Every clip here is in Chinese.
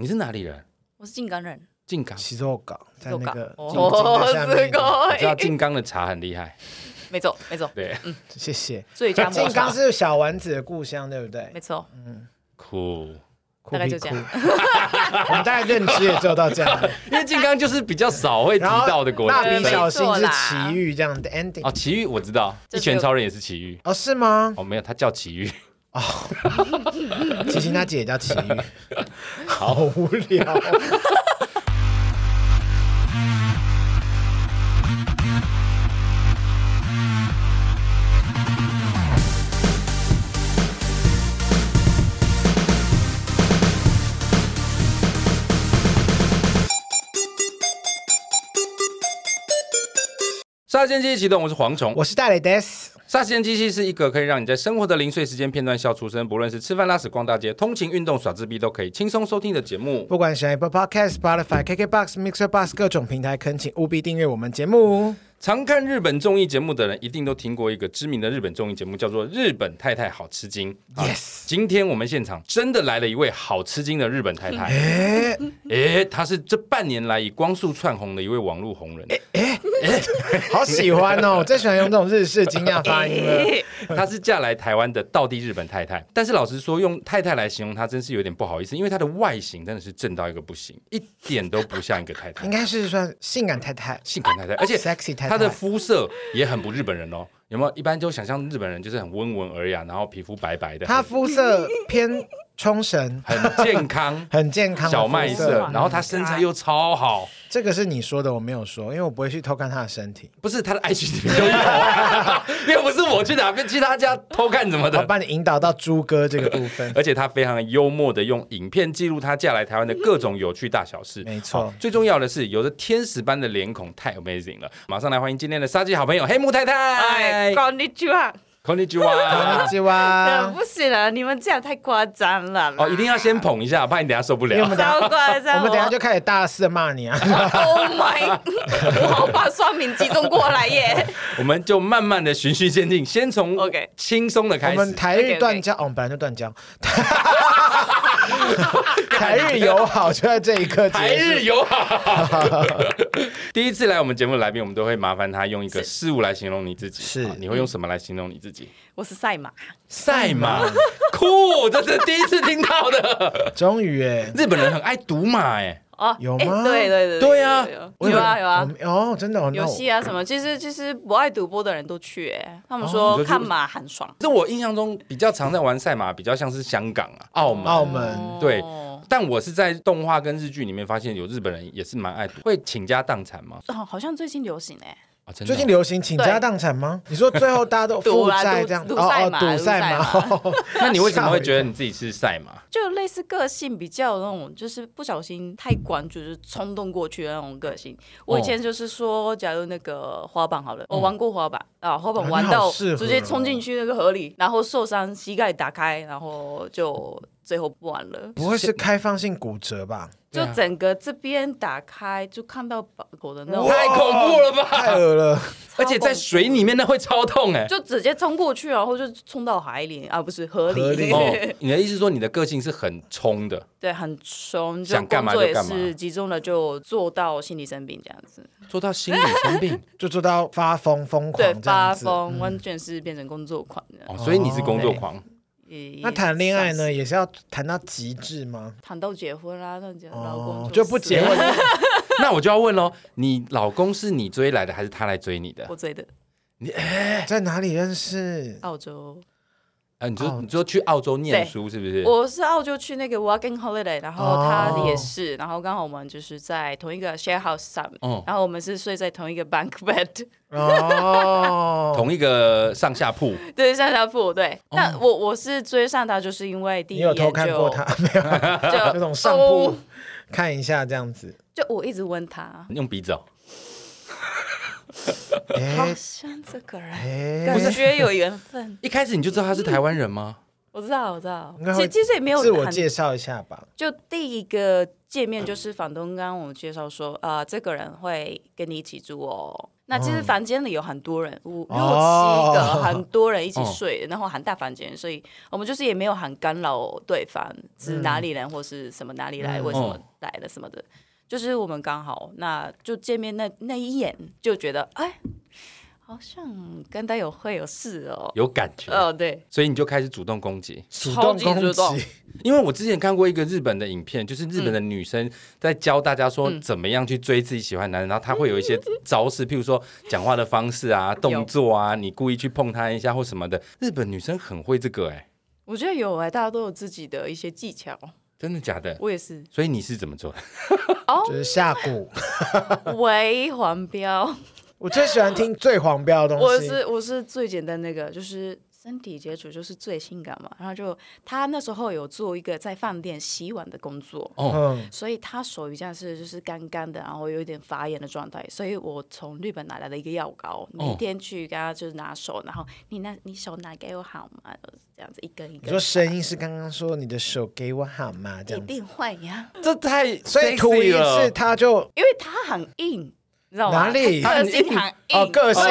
你是哪里人？我是静冈人。静冈，西周港在那个哦，下面。是个，我知道静冈的茶很厉害。没错，没错。对，嗯，谢谢。最佳静冈是小丸子的故乡，对不对？没错。嗯，酷。大概就这样。我们大概认知也做到这样，因为静冈就是比较少会提到的国家。蜡笔小新是奇遇这样的 ending。哦，奇遇我知道，一拳超人也是奇遇。哦，是吗？哦，没有，他叫奇遇。哦，其实他姐也叫奇遇。好无聊。杀时间机器启动，我是蝗虫，我是大雷德霎。时间机器是一个可以让你在生活的零碎时间片段笑出声，不论是吃饭、拉屎、逛大街、通勤、运动、耍自闭，都可以轻松收听的节目。不管是 Apple Podcast、Spotify、KKBox、Mixer Box 各种平台，恳请务必订阅我们节目。常看日本综艺节目的人，一定都听过一个知名的日本综艺节目，叫做《日本太太好吃惊》。Yes，今天我们现场真的来了一位好吃惊的日本太太。哎哎，她是这半年来以光速窜红的一位网络红人。哎哎哎，好喜欢哦！我最喜欢用这种日式惊讶发音了。她是嫁来台湾的道地日本太太，但是老实说，用太太来形容她，真是有点不好意思，因为她的外形真的是正到一个不行，一点都不像一个太太。应该是算性感太太，性感太太，而且 sexy 太太。她的肤色也很不日本人哦，有没有？一般就想象日本人就是很温文尔雅，然后皮肤白白的。他肤色偏冲绳，很健康，很健康，小麦色。然后她身材又超好。这个是你说的，我没有说，因为我不会去偷看她的身体。不是她的 IG 里面就有，又不是我去哪边去他家偷看什么的。我把你引导到猪哥这个部分。而且她非常幽默的用影片记录她嫁来台湾的各种有趣大小事。没错，最重要的是有着天使般的脸孔，太 amazing 了。马上来欢迎今天的杀鸡好朋友黑木太太。哎，こんにちは。 こんにちは。こんにちは。不行了，你们这样太夸张了。哦，一定要先捧一下，怕你等下受不了。我们等下就开始大肆骂你啊！Oh my！我好把双面集中过来耶。我们就慢慢的循序渐进，先从 OK 轻松的开始。我们台日断交，哦，我们本来就断交。 台日友好就在这一刻。台日友好。第一次来我们节目的来宾，我们都会麻烦他用一个事物来形容你自己。是，你会用什么来形容你自己？我是赛马。赛马，酷，这是第一次听到的。终于哎，日本人很爱赌马哎。哦，有吗？对对对对啊，有啊有啊。哦，真的哦。游戏啊什么，其实其实不爱赌博的人都去哎，他们说看马很爽。这我印象中比较常在玩赛马，比较像是香港啊、澳门。澳门对。但我是在动画跟日剧里面发现，有日本人也是蛮爱赌，会倾家荡产吗？哦，好像最近流行哎。最近流行倾家荡产吗？你说最后大家都负债这样？赌赛马，赌赛马。那你为什么会觉得你自己是赛马？就类似个性比较那种，就是不小心太关注，就是冲动过去的那种个性。我以前就是说，假如那个滑板好了，我玩过滑板啊，滑板玩到直接冲进去那个河里，然后受伤，膝盖打开，然后就最后不玩了。不会是开放性骨折吧？就整个这边打开，就看到宝口的那种，太恐怖了吧！太恶了，而且在水里面那会超痛哎，就直接冲过去，然后就冲到海里啊，不是河里。哦，你的意思说你的个性是很冲的？对，很冲，想干嘛就干嘛，是集中的就做到心理生病这样子，做到心理生病，就做到发疯疯狂，对，发疯，完全是变成工作狂哦，所以你是工作狂。那谈恋爱呢，也是要谈到极致吗？谈到结婚啦，那结老公就不结婚。那我就要问喽，你老公是你追来的，还是他来追你的？我追的。你哎，在哪里认识？澳洲。啊，你就你就去澳洲念书是不是？我是澳洲去那个 working holiday，然后他也是，然后刚好我们就是在同一个 share house 上，然后我们是睡在同一个 bunk bed，哦，同一个上下铺，对，上下铺，对。那我我是追上他，就是因为第一眼就，你有偷看过他？没有？就那种上铺看一下这样子，就我一直问他，用鼻子哦。好像这个人，感觉有缘分。一开始你就知道他是台湾人吗？我知道，我知道。其实其实也没有自我介绍一下吧。就第一个见面就是房东刚刚我们介绍说，啊、呃，这个人会跟你一起住哦。那其实房间里有很多人，五六七个，很多人一起睡，然后很大房间，所以我们就是也没有很干扰对方是哪里人或是什么哪里来，为什么来了什么的，就是我们刚好那就见面那那一眼就觉得哎。好像跟他有会有事哦，有感觉。哦，对，所以你就开始主动攻击，主动。攻击。因为我之前看过一个日本的影片，就是日本的女生在教大家说怎么样去追自己喜欢男人，然后他会有一些招式，譬如说讲话的方式啊、动作啊，你故意去碰他一下或什么的。日本女生很会这个哎，我觉得有哎，大家都有自己的一些技巧。真的假的？我也是。所以你是怎么做的？哦，就是下蛊，为黄标。我最喜欢听最黄标的东西。我是我是最简单那个，就是身体接触就是最性感嘛。然后就他那时候有做一个在饭店洗碗的工作，哦，所以他手一样是就是干干的，然后有一点发炎的状态。所以我从日本拿来了一个药膏，每天去跟他就是拿手，然后你那你手拿给我好吗？这样子一根一根。你说声音是刚刚说你的手给我好吗？这样一定会呀。这太所以吐一是他就因为他很硬。哪里？个性哦，个性。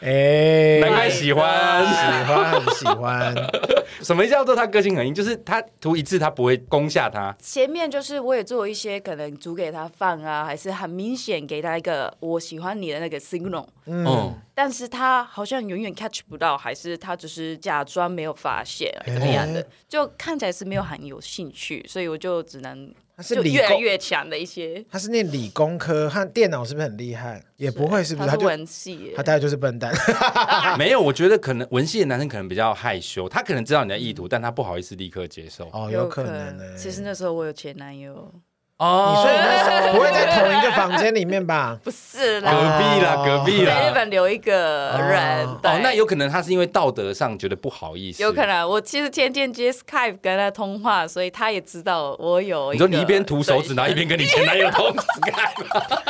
哎，难怪喜欢，喜欢，喜欢。什么叫做他个性很硬？就是他涂一次，他不会攻下他。前面就是我也做一些可能煮给他饭啊，还是很明显给他一个我喜欢你的那个 signal。嗯。但是他好像永远 catch 不到，还是他只是假装没有发现，怎么样的？就看起来是没有很有兴趣，所以我就只能。他是越来越强的一些。他是念理工科，和电脑是不是很厉害？也不会，是不是？他是文系，他大概就是笨蛋。没有，我觉得可能文系的男生可能比较害羞，他可能知道你的意图，但他不好意思立刻接受。哦，有可能呢。其实那时候我有前男友。哦，你说你那时候不会在同一个房间里面吧？不是啦，隔壁啦，隔壁啦。在日本留一个人。哦，那有可能他是因为道德上觉得不好意思。有可能，我其实天天接 Skype 跟他通话，所以他也知道我有。你说你一边涂手指，然后一边跟你前男友通 Skype。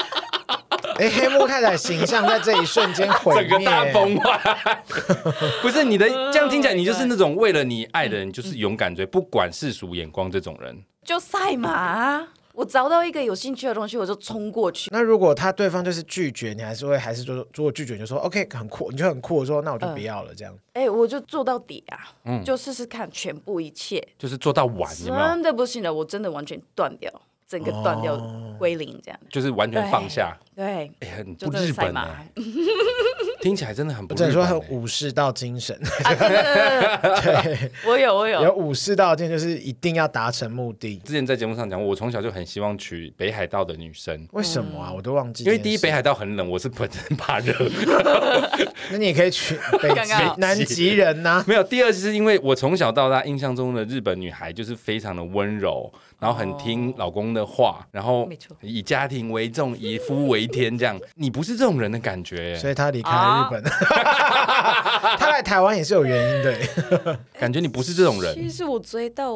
哎，黑木太太形象在这一瞬间毁灭，整个大崩坏。不是你的这样听起来，你就是那种为了你爱的人，就是勇敢追，不管世俗眼光这种人。就赛马。我找到一个有兴趣的东西，我就冲过去。那如果他对方就是拒绝，你还是会还是就如果拒绝你就说 OK 很酷，你就很酷，我说那我就不要了这样。哎、我就做到底啊，嗯，就试试看全部一切，就是做到完，真的不行了，我真的完全断掉。整个断掉归零，这样就是完全放下。对，哎，很不日本嘛，听起来真的很不日本。说很武士道精神。对，我有我有有武士道精神，就是一定要达成目的。之前在节目上讲，我从小就很希望娶北海道的女生。为什么啊？我都忘记。因为第一，北海道很冷，我是本身怕热。那你也可以娶北极南极人呐。没有。第二，是因为我从小到大印象中的日本女孩就是非常的温柔。然后很听老公的话，然后以家庭为重，以夫为天，这样。你不是这种人的感觉，所以他离开了日本。他来台湾也是有原因的，感觉你不是这种人。其实我追到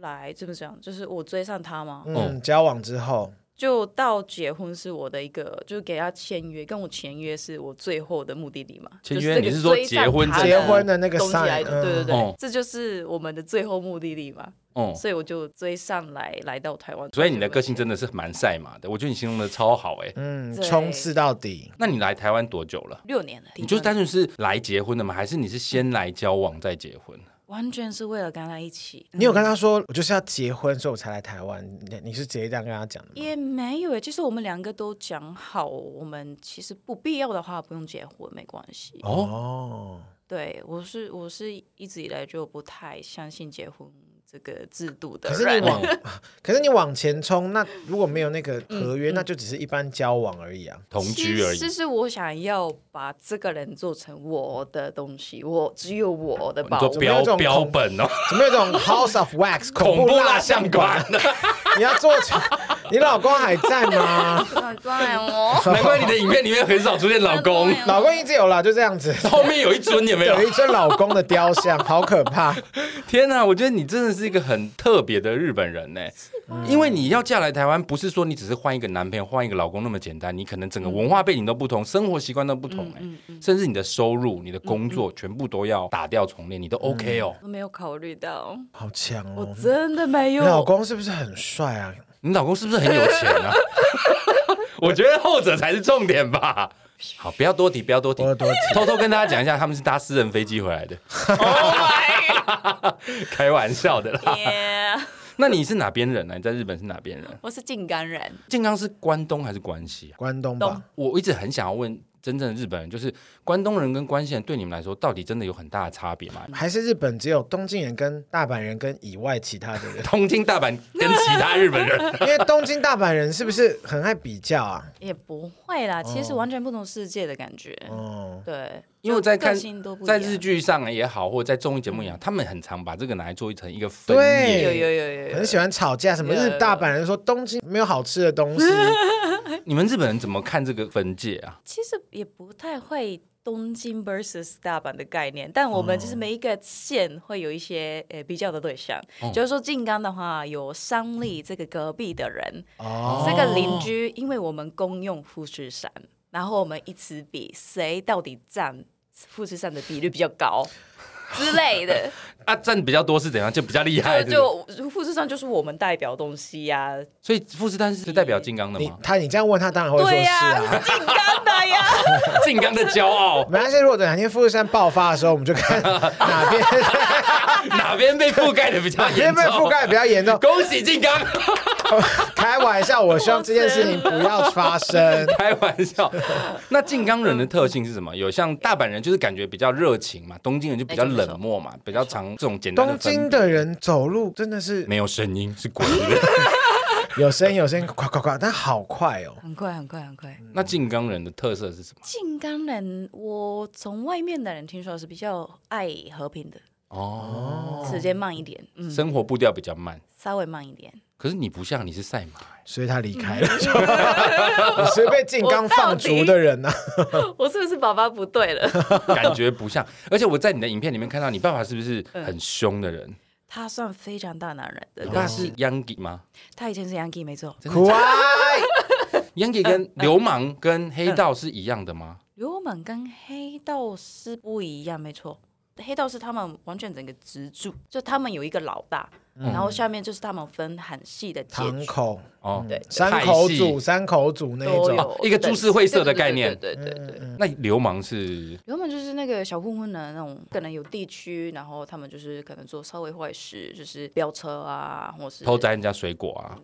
来这么讲，就是我追上他嘛？嗯，交往之后就到结婚是我的一个，就是给他签约，跟我签约是我最后的目的地嘛。签约你是说结婚结婚的那个东西来的？对对对，这就是我们的最后目的地嘛。哦，所以我就追上来，来到台湾。所以你的个性真的是蛮赛马的，我觉得你形容的超好哎。嗯，冲刺到底。那你来台湾多久了？六年了。你就单纯是来结婚的吗？还是你是先来交往再结婚？完全是为了跟他一起。你有跟他说我就是要结婚，所以我才来台湾？你你是直接这样跟他讲的吗？也没有诶，就是我们两个都讲好，我们其实不必要的话不用结婚，没关系。哦，对，我是我是一直以来就不太相信结婚。这个制度的，可是你往，可是你往前冲，那如果没有那个合约，那就只是一般交往而已啊，同居而已。其实我想要把这个人做成我的东西，我只有我的宝，标标本哦，怎么有这种 House of Wax 恐怖蜡像馆？你要做成，你老公还在吗？还在哦。难怪你的影片里面很少出现老公，老公一直有啦，就这样子。后面有一尊有没有？有一尊老公的雕像，好可怕！天哪，我觉得你真的是一个很特别的日本人呢。因为你要嫁来台湾，不是说你只是换一个男朋友、换一个老公那么简单，你可能整个文化背景都不同，生活习惯都不同哎，甚至你的收入、你的工作全部都要打掉重练，你都 OK 哦。我没有考虑到，好强哦！我真的没有。你老公是不是很帅啊？你老公是不是很有钱啊？我觉得后者才是重点吧。好，不要多提，不要多提。偷偷跟大家讲一下，他们是搭私人飞机回来的。开玩笑的啦。那你是哪边人呢？你在日本是哪边人？我是静冈人。静冈是关东还是关西？关东吧。我一直很想要问。真正的日本人就是关东人跟关西人，对你们来说到底真的有很大的差别吗？还是日本只有东京人跟大阪人跟以外其他的人？东京、大阪跟其他日本人？因为东京、大阪人是不是很爱比较啊？也不会啦，其实完全不同世界的感觉。哦，对，因为在看在日剧上也好，或者在综艺节目也好，他们很常把这个拿来做成一个分对，有有有有，很喜欢吵架，什么日大阪人说东京没有好吃的东西。你们日本人怎么看这个分界啊？其实也不太会东京 versus 大阪的概念，但我们就是每一个县会有一些呃比较的对象。哦、就是说静冈的话，有三立这个隔壁的人，哦、这个邻居，因为我们公用富士山，然后我们一起比谁到底占富士山的比率比较高。之类的 啊，占比较多是怎样？就比较厉害。就就富士山就是我们代表东西呀，所以富士山是代表静冈的吗？他你这样问他，当然会说是啊，静冈的呀，静冈的骄傲。没关系，如果等哪天富士山爆发的时候，我们就看 哪边哪边被覆盖的比较严重，被覆盖比较严重。恭喜静冈！开玩笑，我希望这件事情不要发生。开玩笑。那静冈人的特性是什么？有像大阪人，就是感觉比较热情嘛；东京人就比较冷。冷漠嘛，比较常这种简单的。东京的人走路真的是没有声音，是鬼的。有声音，有声音，快快快，但好快哦，很快，很快，很快。那静冈人的特色是什么？静冈人，我从外面的人听说是比较爱和平的哦，时间慢一点，嗯，生活步调比较慢，稍微慢一点。可是你不像，你是赛马，所以他离开了。你是被静冈放逐的人呢？我是不是爸爸不对了？感觉不像。而且我在你的影片里面看到，你爸爸是不是很凶的人？他算非常大男人的。他是 Yankee 吗？他以前是 Yankee，没错。Yankee 跟流氓跟黑道是一样的吗？流氓跟黑道是不一样，没错。黑道是他们完全整个支柱，就他们有一个老大。然后下面就是他们分很细的堂口哦，对，三口组、三口组那种，一个株式会社的概念。对对对。那流氓是？流氓就是那个小混混的那种，可能有地区，然后他们就是可能做稍微坏事，就是飙车啊，或是偷摘人家水果啊。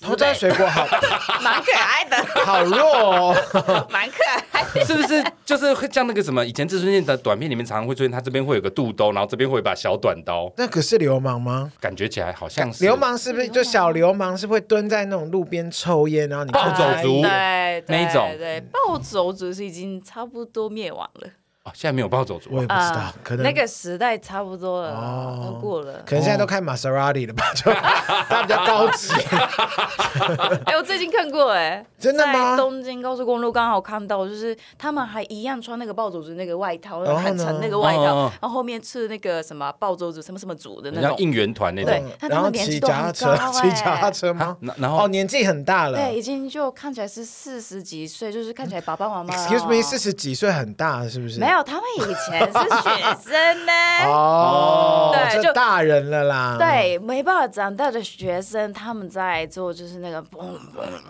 偷摘水果好，蛮可爱的。好弱哦，蛮可爱。是不是就是像那个什么？以前志村健的短片里面常常会出现，他这边会有个肚兜，然后这边会有一把小短刀。那可是流氓吗？感觉。学起来好像是流氓，是不是就小流氓？是不是会蹲在那种路边抽烟，然后你暴走族对那一种？对，暴走族是已经差不多灭亡了。哦，现在没有暴走族，我也不知道，可能那个时代差不多了，都过了。可能现在都开玛莎拉蒂了吧？就它比较高级。哎，我最近看过，哎，真的吗？东京高速公路刚好看到，就是他们还一样穿那个暴走族那个外套，很长那个外套，然后后面刺那个什么暴走族什么什么族的那种应援团那种。对，然后骑脚踏车，骑脚踏车吗？然后哦，年纪很大了，对，已经就看起来是四十几岁，就是看起来爸爸妈妈。Excuse me，四十几岁很大是不是？没有，他们以前是学生呢。哦，对，就大人了啦。对，没办法长大的学生，他们在做就是那个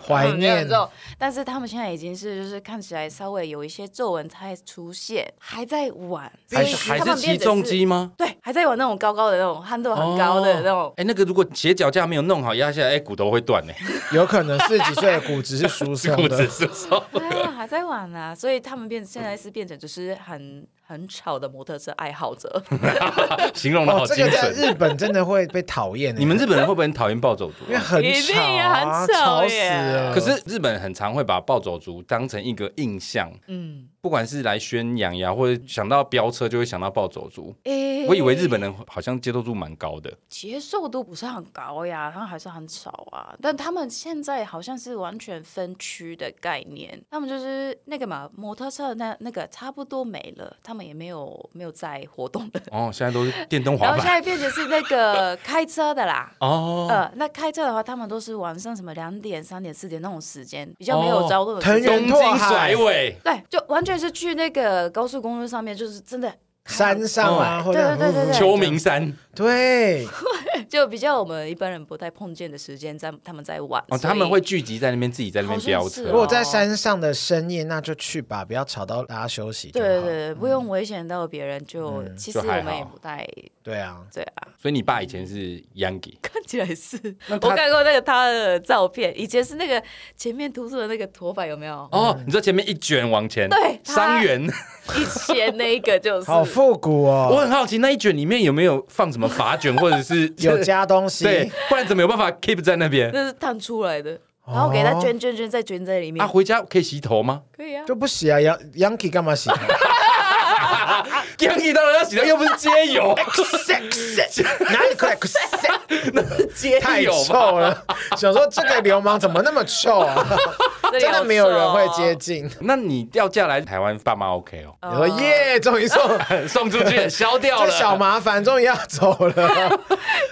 怀念。但是他们现在已经是就是看起来稍微有一些皱纹才出现，还在玩。还还是起重机吗？对，还在玩那种高高的那种憨豆很高的那种。哎，那个如果斜脚架没有弄好压下来，哎，骨头会断呢。有可能四十几岁的骨质是疏松的。骨质疏松。对啊，还在玩啊，所以他们变现在是变成就是很。很很吵的摩托车爱好者，形容的好精准。这个在日本真的会被讨厌。你们日本人会不会很讨厌暴走族？因为很吵啊，吵死了。可是日本很常会把暴走族当成一个印象，嗯，不管是来宣扬呀，或者想到飙车就会想到暴走族。欸、我以为日本人好像接受度蛮高的，接受度不是很高呀，他们还是很吵啊。但他们现在好像是完全分区的概念，他们就是那个嘛，摩托车那那个差不多没了，他们也没有没有在活动的。哦，现在都是电动 滑板。然后现在变成是那个 开车的啦。哦。呃，那开车的话，他们都是晚上什么两点、三点、四点那种时间，比较没有着落的时间。东京甩尾。对，就完全是去那个高速公路上面，就是真的。山上啊，或者对对对对，秋名山，对，就比较我们一般人不太碰见的时间，在他们在玩哦，他们会聚集在那边，自己在那边飙车。如果在山上的深夜，那就去吧，不要吵到大家休息。对对对，不用危险到别人，就其实我们也不太 对啊，对啊。所以你爸以前是 Yankee，看起来是，我看过那个他的照片，以前是那个前面突出的那个头发有没有？哦，你说前面一卷往前，对，伤员。以前那个就 是好复古哦，我很好奇那一卷里面有没有放什么发卷，或者是有加东西，对，不然怎么有办法 keep 在那边？那是烫出来的，然后给它卷卷卷再卷在里面。啊，回家可以洗头吗？可以啊，就不洗啊，Yankee 干嘛洗？Yankee 当然要洗掉，又不是街友，哪里可以？那是街友太臭了，想说这个流氓怎么那么臭啊？真的没有人会接近。那你掉价来台湾，爸妈 OK 哦？我说耶，终于送 送出去，消掉了小麻烦，终于要走了。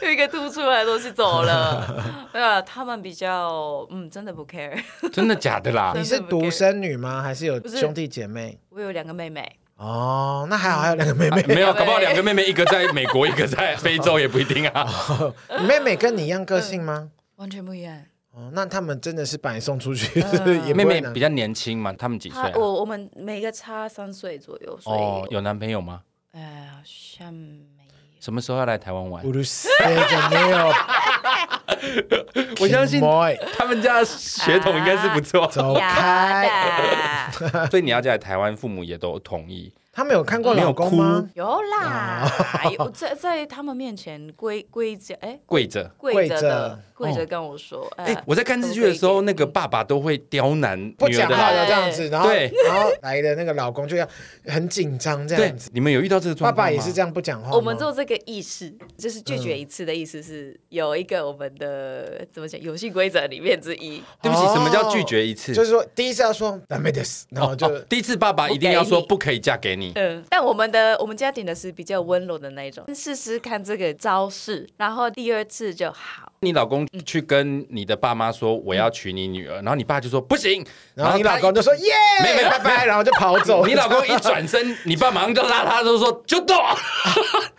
有一个凸出来的东西走了。对啊，他们比较嗯，真的不 care。真的假的啦？你是独生女吗？还是有兄弟姐妹？我有两个妹妹。哦，那还好，还有两个妹妹。没有，搞不好两个妹妹，一个在美国，一个在非洲，也不一定啊。你 妹妹跟你一样个性吗？完全不一样。哦，那他们真的是把你送出去，妹妹比较年轻嘛？他们几岁？我我们每个差三岁左右，所以有男朋友吗？哎，好像没有。什么时候要来台湾玩？没有。我相信他们家血统应该是不错。走开。所以你要嫁来台湾，父母也都同意。他们有看过老公吗？有啦，有在在他们面前跪跪着，哎，跪着跪着的跪着跟我说，哎，我在看日剧的时候，那个爸爸都会刁难不讲话的这样子，然后对，然后来的那个老公就要很紧张这样子。你们有遇到这个状况吗？爸爸也是这样不讲话。我们做这个意思，就是拒绝一次的意思是有一个我们的怎么讲游戏规则里面之一。对不起，什么叫拒绝一次？就是说第一次要说ダメです，然后就第一次爸爸一定要说不可以嫁给你。 嗯，但我们的我们家庭的是比较温柔的那一种，试试看这个招式，然后第二次就好。你老公去跟你的爸妈说我要娶你女儿，然后你爸就说不行，然后你老公就说耶，没没拜拜，然后就跑走。你老公一转身，你爸马上就拉他，就说就动，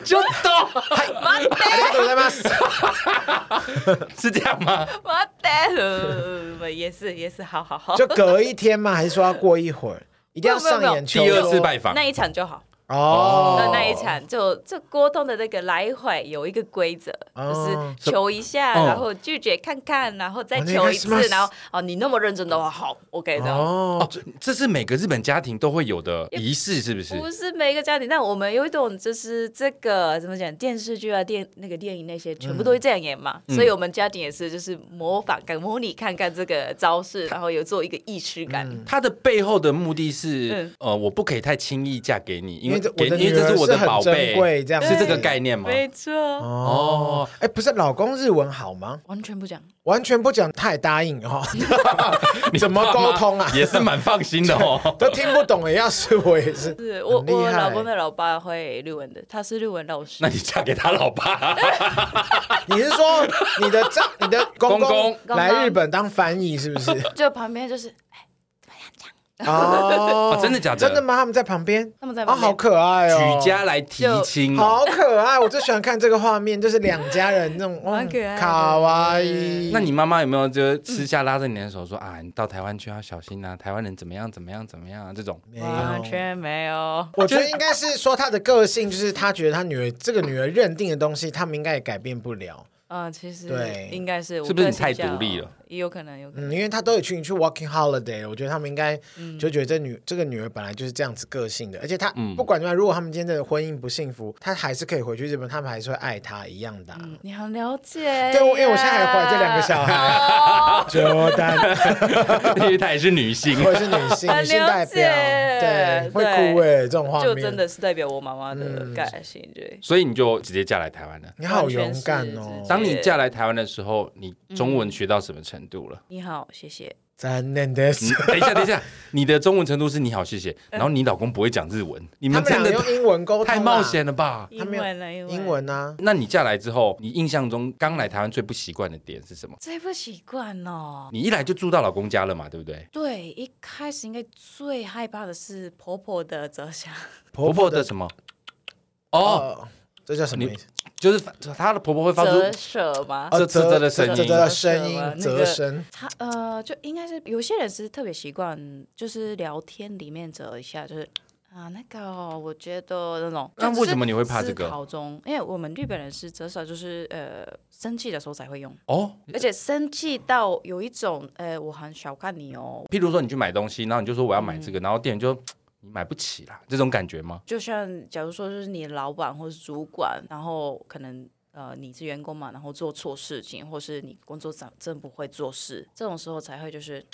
就动，是这样吗？也是也是，好好好。就隔一天吗？还是说要过一会儿？一定要上演第二次拜访。那一场就好。哦，那那一场就这沟通的那个来回有一个规则，就是求一下，然后拒绝看看，然后再求一次，然后哦，你那么认真的话，好，OK 的。哦，这是每个日本家庭都会有的仪式，是不是？不是每个家庭，但我们有一种就是这个怎么讲，电视剧啊、电那个电影那些全部都会这样演嘛，所以我们家庭也是就是模仿、跟模拟看看这个招式，然后有做一个仪式感。它的背后的目的是，呃，我不可以太轻易嫁给你，因为。因为这是我的宝贝，这样是这个概念吗？没错。哦，哎，不是，老公日文好吗？完全不讲，完全不讲，他也答应哦。怎么沟通啊？也是蛮放心的哦，都听不懂哎。要是我也是，是我我老公的老爸会日文的，他是日文老师。那你嫁给他老爸？你是说你的丈、你的公公来日本当翻译是不是？就旁边就是。哦，真的假的？真的吗？他们在旁边，他们在旁边，好可爱哦！举家来提亲，好可爱！我最喜欢看这个画面，就是两家人那种，很可爱，卡哇伊。那你妈妈有没有就私下拉着你的手说啊，你到台湾去要小心啊，台湾人怎么样怎么样怎么样啊？这种完全没有。我觉得应该是说他的个性，就是他觉得他女儿这个女儿认定的东西，他们应该也改变不了。嗯，其实对，应该是是不是你太独立了？也有可能，有可能，因为他都有去去 Walking holiday，我觉得他们应该就觉得这女这个女儿本来就是这样子个性的，而且他不管怎么样，如果他们今天的婚姻不幸福，他还是可以回去日本，他们还是会爱他一样的。你很了解，对，因为我现在还怀这两个小孩，乔丹，因为她也是女性，或者是女性，女性代表，对，会哭哎，这种画面。就真的是代表我妈妈的感性，对。所以你就直接嫁来台湾了，你好勇敢哦！当你嫁来台湾的时候，你中文学到什么程度了？你好，谢谢。的是，等一下，等一下，你的中文程度是你好，谢谢。然后你老公不会讲日文，你们真的用英文沟通，太冒险了吧？英文啊，英文啊。那你嫁来之后，你印象中刚来台湾最不习惯的点是什么？最不习惯哦。你一来就住到老公家了嘛，对不对？对，一开始应该最害怕的是婆婆的折响。婆婆的什么？哦。这叫什么意思？就是她的婆婆会发出折舌吗？啧啧的声音，折的声音，折声。她呃，就应该是有些人是特别习惯，就是聊天里面折一下，就是啊，那个我觉得那种。那为什么你会怕这个？考中，因为我们日本人是折舌，就是呃生气的时候才会用哦，而且生气到有一种呃，我很小看你哦。譬如说你去买东西，然后你就说我要买这个，然后店员就。你买不起啦，这种感觉吗？就像假如说就是你的老板或是主管，然后可能呃你是员工嘛，然后做错事情，或是你工作上真不会做事，这种时候才会就是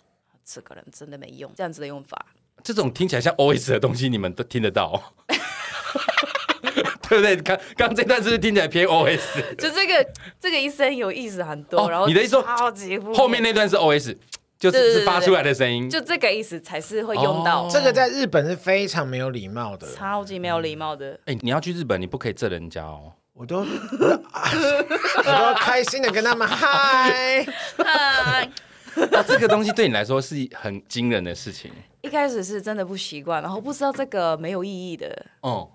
这个人真的没用，这样子的用法。这种听起来像 OS 的东西，你们都听得到，对不对？刚刚这段是不是听起来偏 OS？就这个这个医生有意思很多，哦、然后你的意思说超级后面那段是 OS。就是是发出来的声音，就这个意思才是会用到。这个在日本是非常没有礼貌的，超级没有礼貌的。哎，你要去日本，你不可以这人家哦。我都，我都开心的跟他们嗨嗨。那这个东西对你来说是很惊人的事情。一开始是真的不习惯，然后不知道这个没有意义的。哦。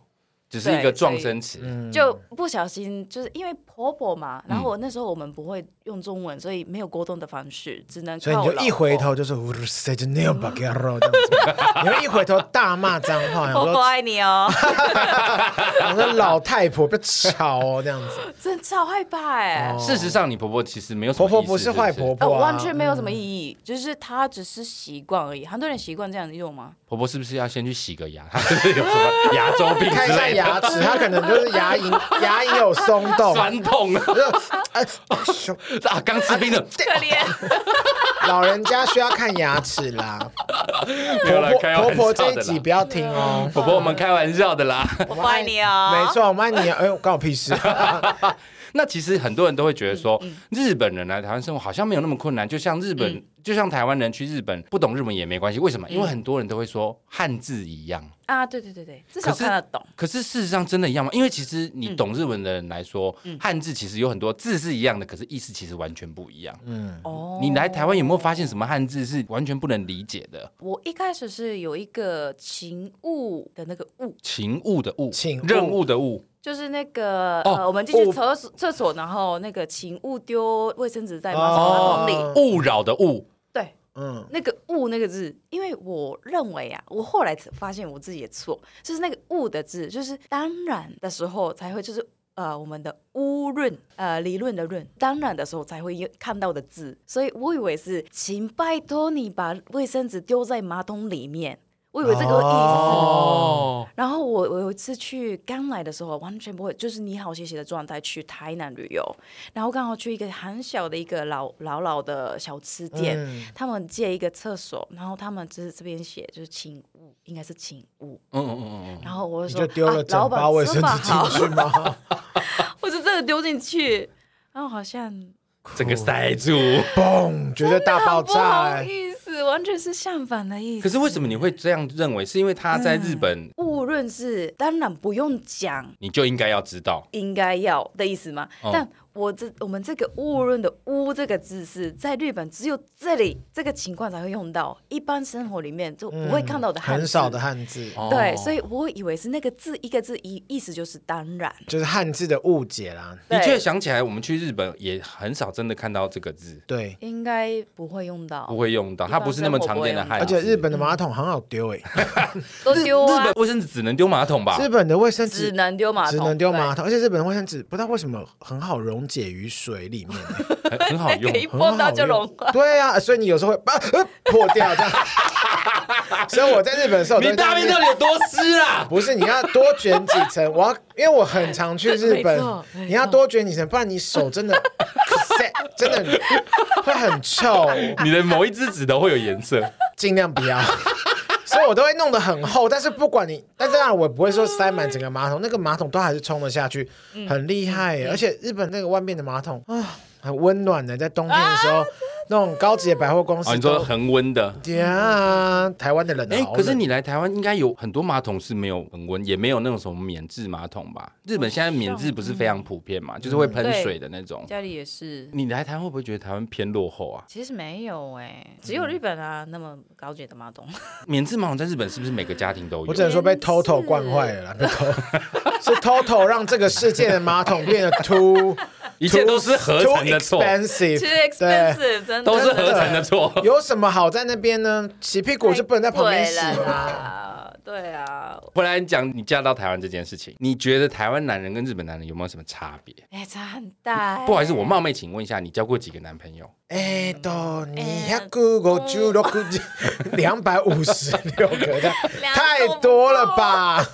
只是一个撞声词，就不小心，就是因为婆婆嘛，然后我那时候我们不会用中文，所以没有沟通的方式，只能靠。所以你就一回头就是，你会一回头大骂脏话，婆婆爱你哦，我说老太婆不吵哦，这样子，真超害怕哎。事实上，你婆婆其实没有婆婆不是坏婆婆，完全没有什么意义，就是她只是习惯而已。很多人习惯这样子用吗？婆婆是不是要先去洗个牙？她是不是有什么牙周病之类的？牙齿，他可能就是牙龈，牙龈有松动，酸痛啊！啊，刚吃冰的，可怜。老人家需要看牙齿啦。婆婆，婆婆这一集不要听哦。婆婆，我们开玩笑的啦。我爱你哦。没错，我爱你。哎呦，关我屁事。那其实很多人都会觉得说，日本人来台湾生活好像没有那么困难，就像日本，就像台湾人去日本不懂日文也没关系。为什么？因为很多人都会说汉字一样啊，对对对对，至少看得懂。可是事实上真的一样吗？因为其实你懂日文的人来说，汉字其实有很多字是一样的，可是意思其实完全不一样。嗯，哦，你来台湾有没有发现什么汉字是完全不能理解的？我一开始是有一个勤务的那个务，勤务的务，勤任务的务。就是那个呃，我们进去厕所厕所，然后那个请勿丢卫生纸在马桶里，勿扰的勿。对，嗯，那个勿那个字，因为我认为啊，我后来发现我自己的错，就是那个勿的字，就是当然的时候才会，就是呃，我们的污润呃理论的论，当然的时候才会看到的字，所以我以为是请拜托你把卫生纸丢在马桶里面。我以为这个意思，哦、然后我我有一次去刚来的时候，完全不会，就是你好谢谢的状态去台南旅游，然后刚好去一个很小的一个老老老的小吃店，嗯、他们借一个厕所，然后他们就是这边写就是请勿，应该是请勿，嗯嗯嗯嗯，然后我就说，就丢了整包卫生纸进去吗？我就真的丢进去，然后好像整个塞住，嘣，绝对大爆炸。完全是相反的意思。可是为什么你会这样认为？是因为他在日本，无论是当然不用讲，你就应该要知道，应该要的意思吗？哦、但。我这我们这个误润的污这个字是在日本只有这里这个情况才会用到，一般生活里面就不会看到的汉字，很少的汉字。对，所以我以为是那个字一个字意意思就是当然，就是汉字的误解啦。的确想起来，我们去日本也很少真的看到这个字。对，应该不会用到，不会用到，它不是那么常见的汉字。而且日本的马桶很好丢 哎，都丢啊！日本卫生纸只能丢马桶吧？日本的卫生纸只能丢马桶，只能丢马桶，而且日本的卫生纸不知道为什么很好溶解于水。里面 很好用，一碰到就融化。对啊，所以你有时候会把破掉这样。所以我在日本的时候，你大便到底有多湿啊？不是，你要多卷几层。我要，因为我很常去日本，你要多卷几层，不然你手真的真的会很臭。你的某一只指头会有颜色，尽量不要。所以我都会弄得很厚，但是不管你，但这样我不会说塞满整个马桶，那个马桶都还是冲得下去，很厉害。而且日本那个外面的马桶啊，很温暖的，在冬天的时候。那种高级的百货公司，你说恒温的，对啊，台湾的人哎，可是你来台湾应该有很多马桶是没有恒温，也没有那种什么免治马桶吧？日本现在免治不是非常普遍嘛，就是会喷水的那种。家里也是。你来台湾会不会觉得台湾偏落后啊？其实没有哎，只有日本啊那么高级的马桶。免治马桶在日本是不是每个家庭都有？我只能说被 TOTO 惯坏了啦，被 TOTO 是 TOTO 让这个世界的马桶变得 too。一切都是合成的错，对，都是合成的错。有什么好在那边呢？洗屁股就不能在旁边洗啦？对啊。不然讲你嫁到台湾这件事情，你觉得台湾男人跟日本男人有没有什么差别？哎，差很大。不好意思，我冒昧请问一下，你交过几个男朋友？哎，都你两个我就六个，两百五十六个的，太多了吧？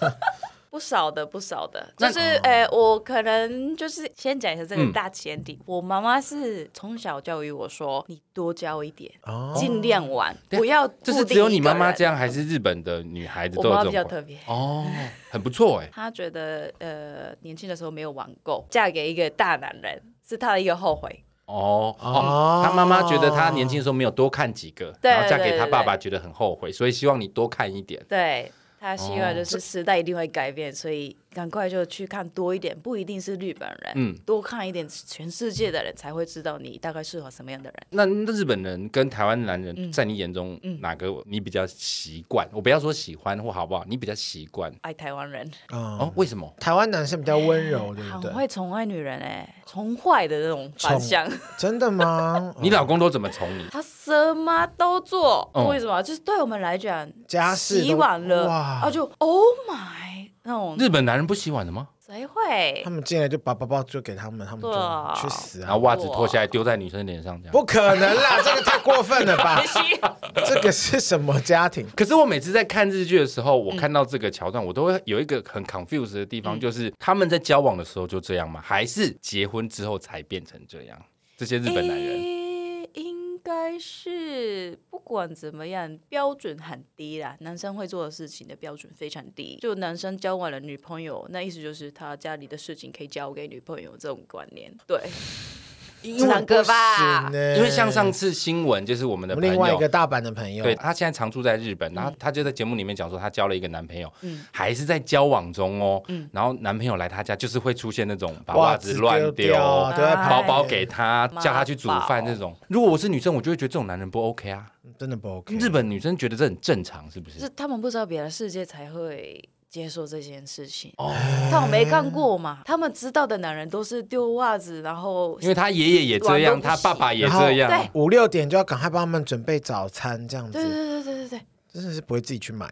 不少的，不少的，就是，呃，我可能就是先讲一下这个大前提。我妈妈是从小教育我说，你多交一点，尽量玩，不要。这是只有你妈妈这样，还是日本的女孩子都有这种？我妈比较特别哦，很不错哎。她觉得，呃，年轻的时候没有玩够，嫁给一个大男人是她的一个后悔。哦哦，她妈妈觉得她年轻的时候没有多看几个，然后嫁给她爸爸觉得很后悔，所以希望你多看一点。对。他希望就是时代一定会改变，所以。赶快就去看多一点，不一定是日本人，嗯，多看一点，全世界的人才会知道你大概适合什么样的人。那日本人跟台湾男人在你眼中哪个你比较习惯？我不要说喜欢或好不好，你比较习惯爱台湾人哦？为什么？台湾男生比较温柔，对不对？很会宠爱女人哎，宠坏的那种方向。真的吗？你老公都怎么宠你？他什么都做，为什么？就是对我们来讲，家事洗碗了啊，就 Oh my。那种日本男人不洗碗的吗？谁会？他们进来就把包包就给他们，他们就去死啊！然后袜子脱下来丢在女生脸上，这样不可能啦！这个太过分了吧？这个是什么家庭？可是我每次在看日剧的时候，我看到这个桥段，我都会有一个很 confused 的地方，就是他们在交往的时候就这样吗？还是结婚之后才变成这样？这些日本男人。应该是不管怎么样，标准很低啦。男生会做的事情的标准非常低。就男生交完了女朋友，那意思就是他家里的事情可以交给女朋友这种观念。对。两个吧，因为像上次新闻，就是我们的另外一个大阪的朋友，对，他现在常住在日本，然后他就在节目里面讲说，他交了一个男朋友，还是在交往中哦，然后男朋友来他家，就是会出现那种把袜子乱丢，包包给他，叫他去煮饭这种。如果我是女生，我就会觉得这种男人不 OK 啊，真的不 OK。日本女生觉得这很正常，是不是？是他们不知道别的世界才会。接受这件事情，哦，但我没看过嘛？他们知道的男人都是丢袜子，然后因为他爷爷也这样，他爸爸也这样，五六点就要赶快帮他们准备早餐，这样子。对对对对对对，真的是不会自己去买。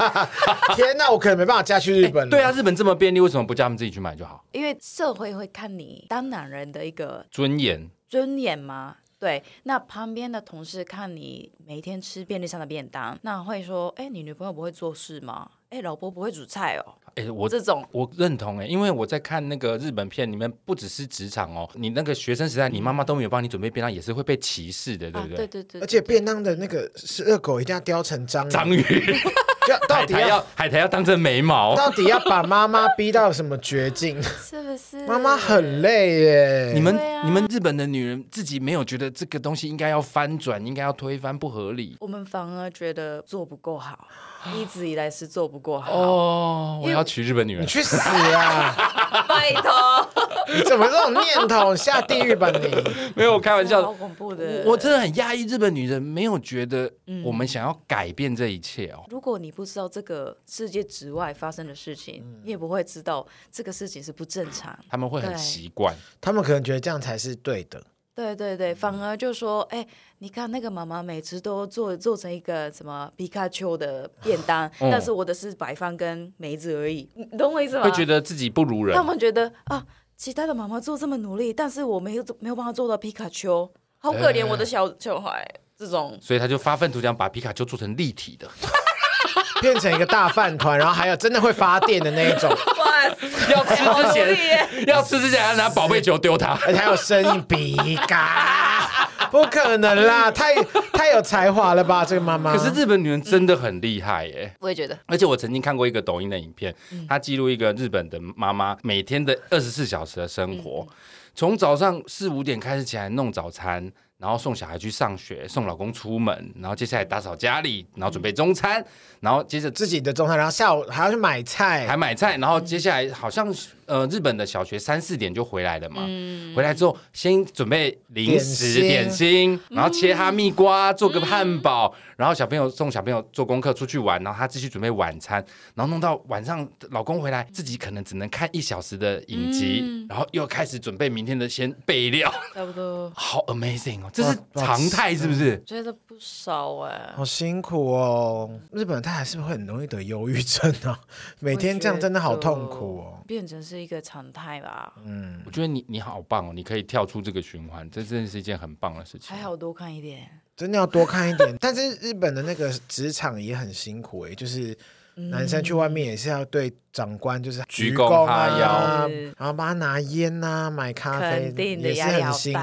天哪，我可能没办法嫁去日本。对啊，日本这么便利，为什么不叫他们自己去买就好？因为社会会看你当男人的一个尊严，尊严吗？对，那旁边的同事看你每天吃便利商的便当，那会说：哎，你女朋友不会做事吗？哎，老婆不会煮菜哦。哎，我这种我认同哎，因为我在看那个日本片里面，不只是职场哦，你那个学生时代，你妈妈都没有帮你准备便当，也是会被歧视的，对不对？对对对。而且便当的那个是热狗一定要雕成章章鱼，到底要海苔要当成眉毛，到底要把妈妈逼到什么绝境？是不是？妈妈很累耶。你们你们日本的女人自己没有觉得这个东西应该要翻转，应该要推翻，不合理？我们反而觉得做不够好。一直以来是做不够好哦，我要娶日本女人，你去死啊！拜托，你怎么这种念头下地狱吧你？没有，我开玩笑，好恐怖的。我真的很压抑，日本女人没有觉得我们想要改变这一切哦。如果你不知道这个世界之外发生的事情，你也不会知道这个事情是不正常。他们会很习惯，他们可能觉得这样才是对的。对对对，反而就说，哎，你看那个妈妈每次都做做成一个什么皮卡丘的便当，嗯、但是我的是白饭跟梅子而已，你懂我意思吗？会觉得自己不如人。他们觉得啊，其他的妈妈做这么努力，但是我没有没有办法做到皮卡丘，好可怜我的小小孩这种。所以他就发愤图强，把皮卡丘做成立体的。变成一个大饭团，然后还有真的会发电的那一种。哇，要吃之前，要吃之前要拿宝贝球丢它，而且还有声音，比嘎，不可能啦，太太有才华了吧，这个妈妈。可是日本女人真的很厉害耶，我也觉得。而且我曾经看过一个抖音的影片，它记录一个日本的妈妈每天的二十四小时的生活，从早上四五点开始起来弄早餐。然后送小孩去上学，送老公出门，然后接下来打扫家里，然后准备中餐，嗯、然后接着自己的中餐，然后下午还要去买菜，还买菜，然后接下来好像。呃，日本的小学三四点就回来了嘛，嗯、回来之后先准备零食点心，然后切哈密瓜，做个汉堡，嗯、然后小朋友送小朋友做功课出去玩，然后他继续准备晚餐，然后弄到晚上老公回来，自己可能只能看一小时的影集，嗯、然后又开始准备明天的先备料，差不多，好 amazing 哦，这是常态是不是？觉得不少哎、欸，好辛苦哦。日本他还是不是会很容易得忧郁症啊？每天这样真的好痛苦哦，变成是。一个常态吧，嗯，我觉得你你好棒哦，你可以跳出这个循环，这真的是一件很棒的事情。还好多看一点，真的要多看一点。但是日本的那个职场也很辛苦哎，就是男生去外面也是要对长官就是鞠躬哈腰，然后帮他拿烟呐、买咖啡，也是很辛苦。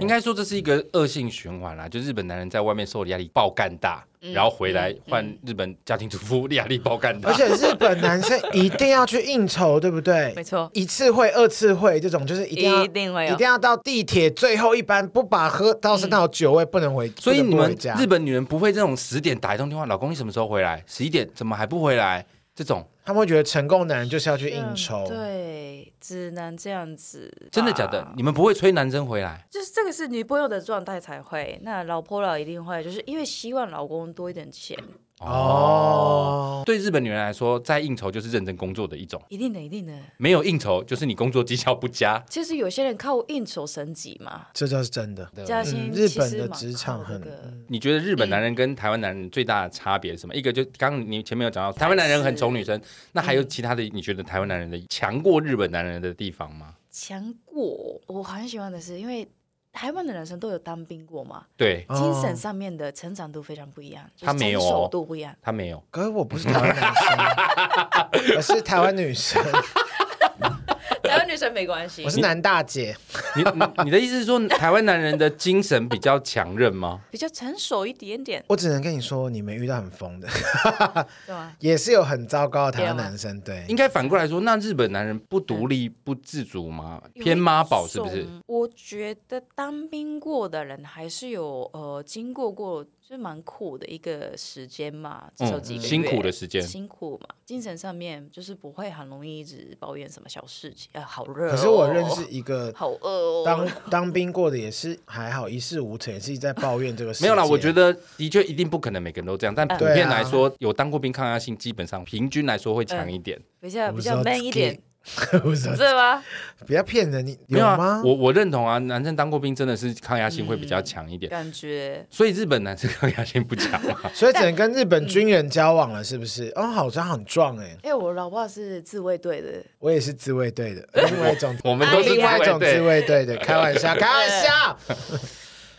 应该说这是一个恶性循环啦，就日本男人在外面受的压力爆干大。然后回来换日本家庭主妇，压力包干的。而且日本男生一定要去应酬，对不对？没错，一次会、二次会这种，就是一定要，一定会，一定要到地铁最后一班，不把喝到身上有酒味，不能回。所以你们日本女人不会这种十点打一通电话，老公你什么时候回来？十一点怎么还不回来？这种他们会觉得成功男人就是要去应酬，对，只能这样子。真的假的？你们不会催男生回来？就是这个是女朋友的状态才会，那老婆老一定会，就是因为希望老公多一点钱。哦，对日本女人来说，在应酬就是认真工作的一种，一定的，一定的。没有应酬就是你工作绩效不佳。其实有些人靠应酬升级嘛，这倒是真的。加薪，日本的职场很。你觉得日本男人跟台湾男人最大的差别是什么？一个就刚刚你前面有讲到，台湾男人很宠女生，那还有其他的？你觉得台湾男人的强过日本男人的地方吗？强过，我很喜欢的是，因为。台湾的男生都有当兵过吗？对，精神上面的成长度非常不一样，他没有，手度不一样，他没有。可是我不是台湾男生，我是台湾女生。台湾女生没关系，我是男大姐。你你的意思是说，台湾男人的精神比较强韧吗？比较成熟一点点。我只能跟你说，你没遇到很疯的，也是有很糟糕的台湾男生。对，应该反过来说，那日本男人不独立、不自主吗？偏妈宝是不是？我觉得当兵过的人还是有呃经过过。是蛮苦的一个时间嘛，至少几个月，辛苦的时间，辛苦嘛，精神上面就是不会很容易一直抱怨什么小事情，啊，好热。可是我认识一个好饿哦，当当兵过的也是还好一事无成，也是在抱怨这个事。没有啦，我觉得的确一定不可能每个人都这样，但普遍来说，有当过兵抗压性基本上平均来说会强一点，比较比较 man 一点。不是吗？不要骗人，你有吗？我我认同啊，男生当过兵真的是抗压性会比较强一点，感觉。所以日本男生抗压性不强嘛，所以只能跟日本军人交往了，是不是？哦，好像很壮哎。哎，我老爸是自卫队的，我也是自卫队的，另外一种，我们都是另外一种自卫队的，开玩笑，开玩笑。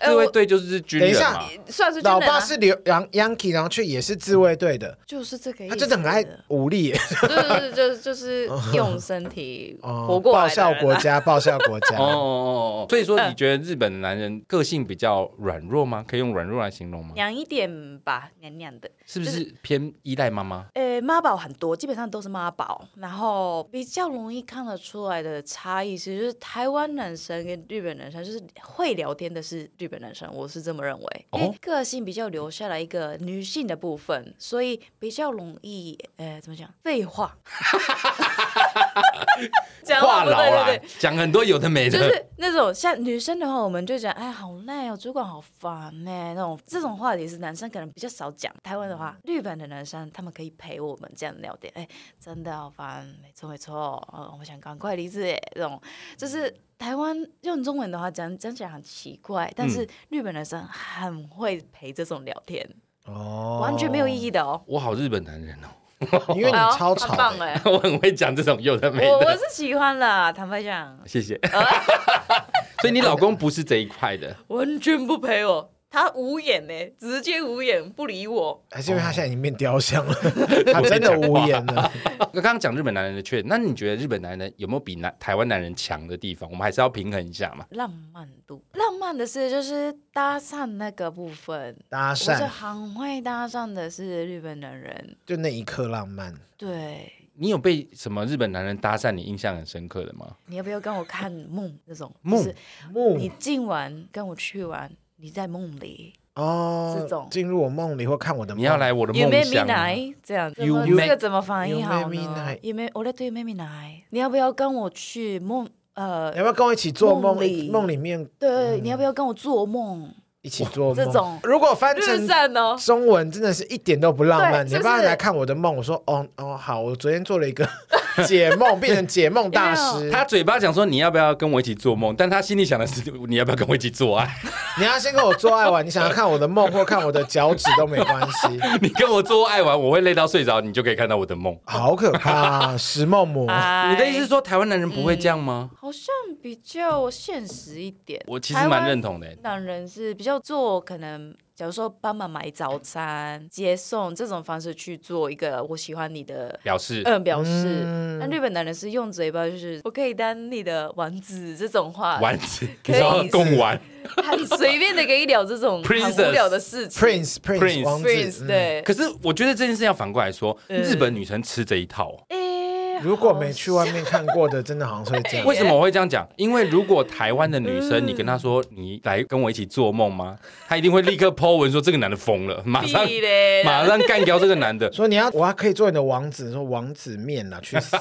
自卫队就是军人嘛，算是老爸是留洋 Yankee，然后却也是自卫队的，就是这个意思。他真的很爱武力，就是就是就是用身体 活过来，报效国家，报效国家。哦哦哦，所以说你觉得日本的男人个性比较软弱吗？可以用软弱来形容吗？娘一点吧，娘娘的，是不是偏依赖妈妈？呃，妈宝很多，基本上都是妈宝，然后比较容易看得出来的差异，其实就是台湾男生跟日本男生，就是会聊天的是日本男生，我是这么认为，因为个性比较留下来一个女性的部分，所以比较容易，呃，怎么讲？废话，讲话痨啊，讲很多有的没的，就是那种像女生的话，我们就讲，哎，好累哦，主管好烦呢，那种这种话题是男生可能比较少讲。台湾的话，日本的男生他们可以陪我们这样聊天，哎，真的好烦，没错没错，哦，我想赶快离职，这种就是。台湾用中文的话讲讲起来很奇怪，但是日本男生很会陪这种聊天，哦，完全没有意义的哦。我好日本男人哦，因为你超吵，棒哎，我很会讲这种有的没的。我我是喜欢啦，坦白讲，谢谢。所以你老公不是这一块的，完全不陪我。他无眼呢，直接无眼不理我。还是因为他现在已经变雕像了，他真的无眼了。刚刚讲日本男人的缺点，那你觉得日本男人有没有比男台湾男人强的地方？我们还是要平衡一下嘛。浪漫度，浪漫的是就是搭讪那个部分，搭讪，我是很会搭讪的是日本男人，就那一刻浪漫。对，你有被什么日本男人搭讪你印象很深刻的吗？你要不要跟我看梦那种梦？梦，你今晚跟我去玩。你在梦里哦，这种进入我梦里或看我的梦，你要来我的梦乡，这样，子，这个怎么翻译好呢？梦见我在对妹妹来，你要不要跟我去梦？呃，你要不要跟我一起做梦？梦里面，对，你要不要跟我做梦？一起做梦。这种如果翻成中文，真的是一点都不浪漫。你要不要来看我的梦？我说哦哦好，我昨天做了一个。解梦变成解梦大师，他嘴巴讲说你要不要跟我一起做梦，但他心里想的是你要不要跟我一起做爱？你要先跟我做爱完，你想要看我的梦或看我的脚趾都没关系。你跟我做爱完，我会累到睡着，你就可以看到我的梦。好可怕，食梦魔。你的意思是说台湾男人不会这样吗？好像比较现实一点。我其实蛮认同的。男人是比较做可能。假如说帮忙买早餐、接送这种方式去做一个我喜欢你的表示，嗯，表示。那、嗯、日本男人是用嘴巴，就是我可以当你的王子这种话，丸子可以共玩，很随便的可以聊这种很无聊的事情。Prince Prince Prince, Prince 对、嗯。可是我觉得这件事要反过来说，嗯、日本女生吃这一套。如果没去外面看过的，真的好像是会这样。为什么我会这样讲？因为如果台湾的女生，你跟她说你来跟我一起做梦吗？她一定会立刻 po 文说这个男的疯了，马上马上干掉这个男的。说你要我还可以做你的王子，说王子面啊，去死！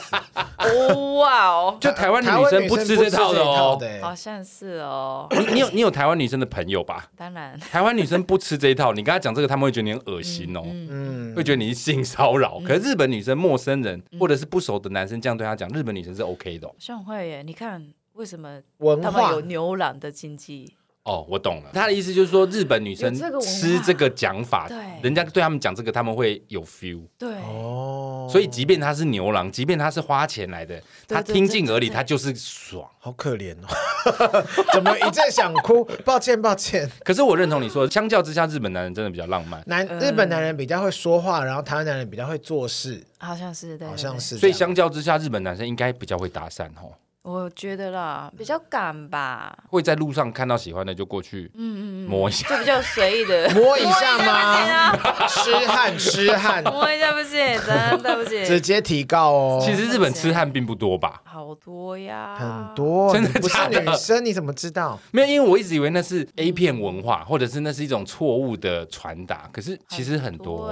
哇哦，就台湾的女生不吃这套的哦，好像是哦。你你有你有台湾女生的朋友吧？当然，台湾女生不吃这一套。你跟她讲这个，他们会觉得你很恶心哦，嗯，会觉得你是性骚扰。可是日本女生、陌生人或者是不熟的男生这样对他讲，日本女生是 OK 的。像会耶，你看为什么他们有牛郎的经济？哦，我懂了。他的意思就是说，日本女生吃这个讲法，对，人家对他们讲这个，他们会有 feel。对，哦，所以即便他是牛郎，即便他是花钱来的，他听进耳里，他就是爽。好可怜哦，怎么一阵想哭？抱歉，抱歉。可是我认同你说，相较之下，日本男人真的比较浪漫。男日本男人比较会说话，然后台湾男人比较会做事。好像是，对，好像是。所以相较之下，日本男生应该比较会搭讪哦。我觉得啦，比较敢吧。会在路上看到喜欢的就过去，嗯嗯摸一下，就比较随意的 摸一下吗？痴汉，痴汉，摸一下不行，真的不行，直接提高哦。其实日本痴汉并不多吧？好多呀，很多，真的不是女生，你怎么知道？没有，因为我一直以为那是 A 片文化，或者是那是一种错误的传达。可是其实很多，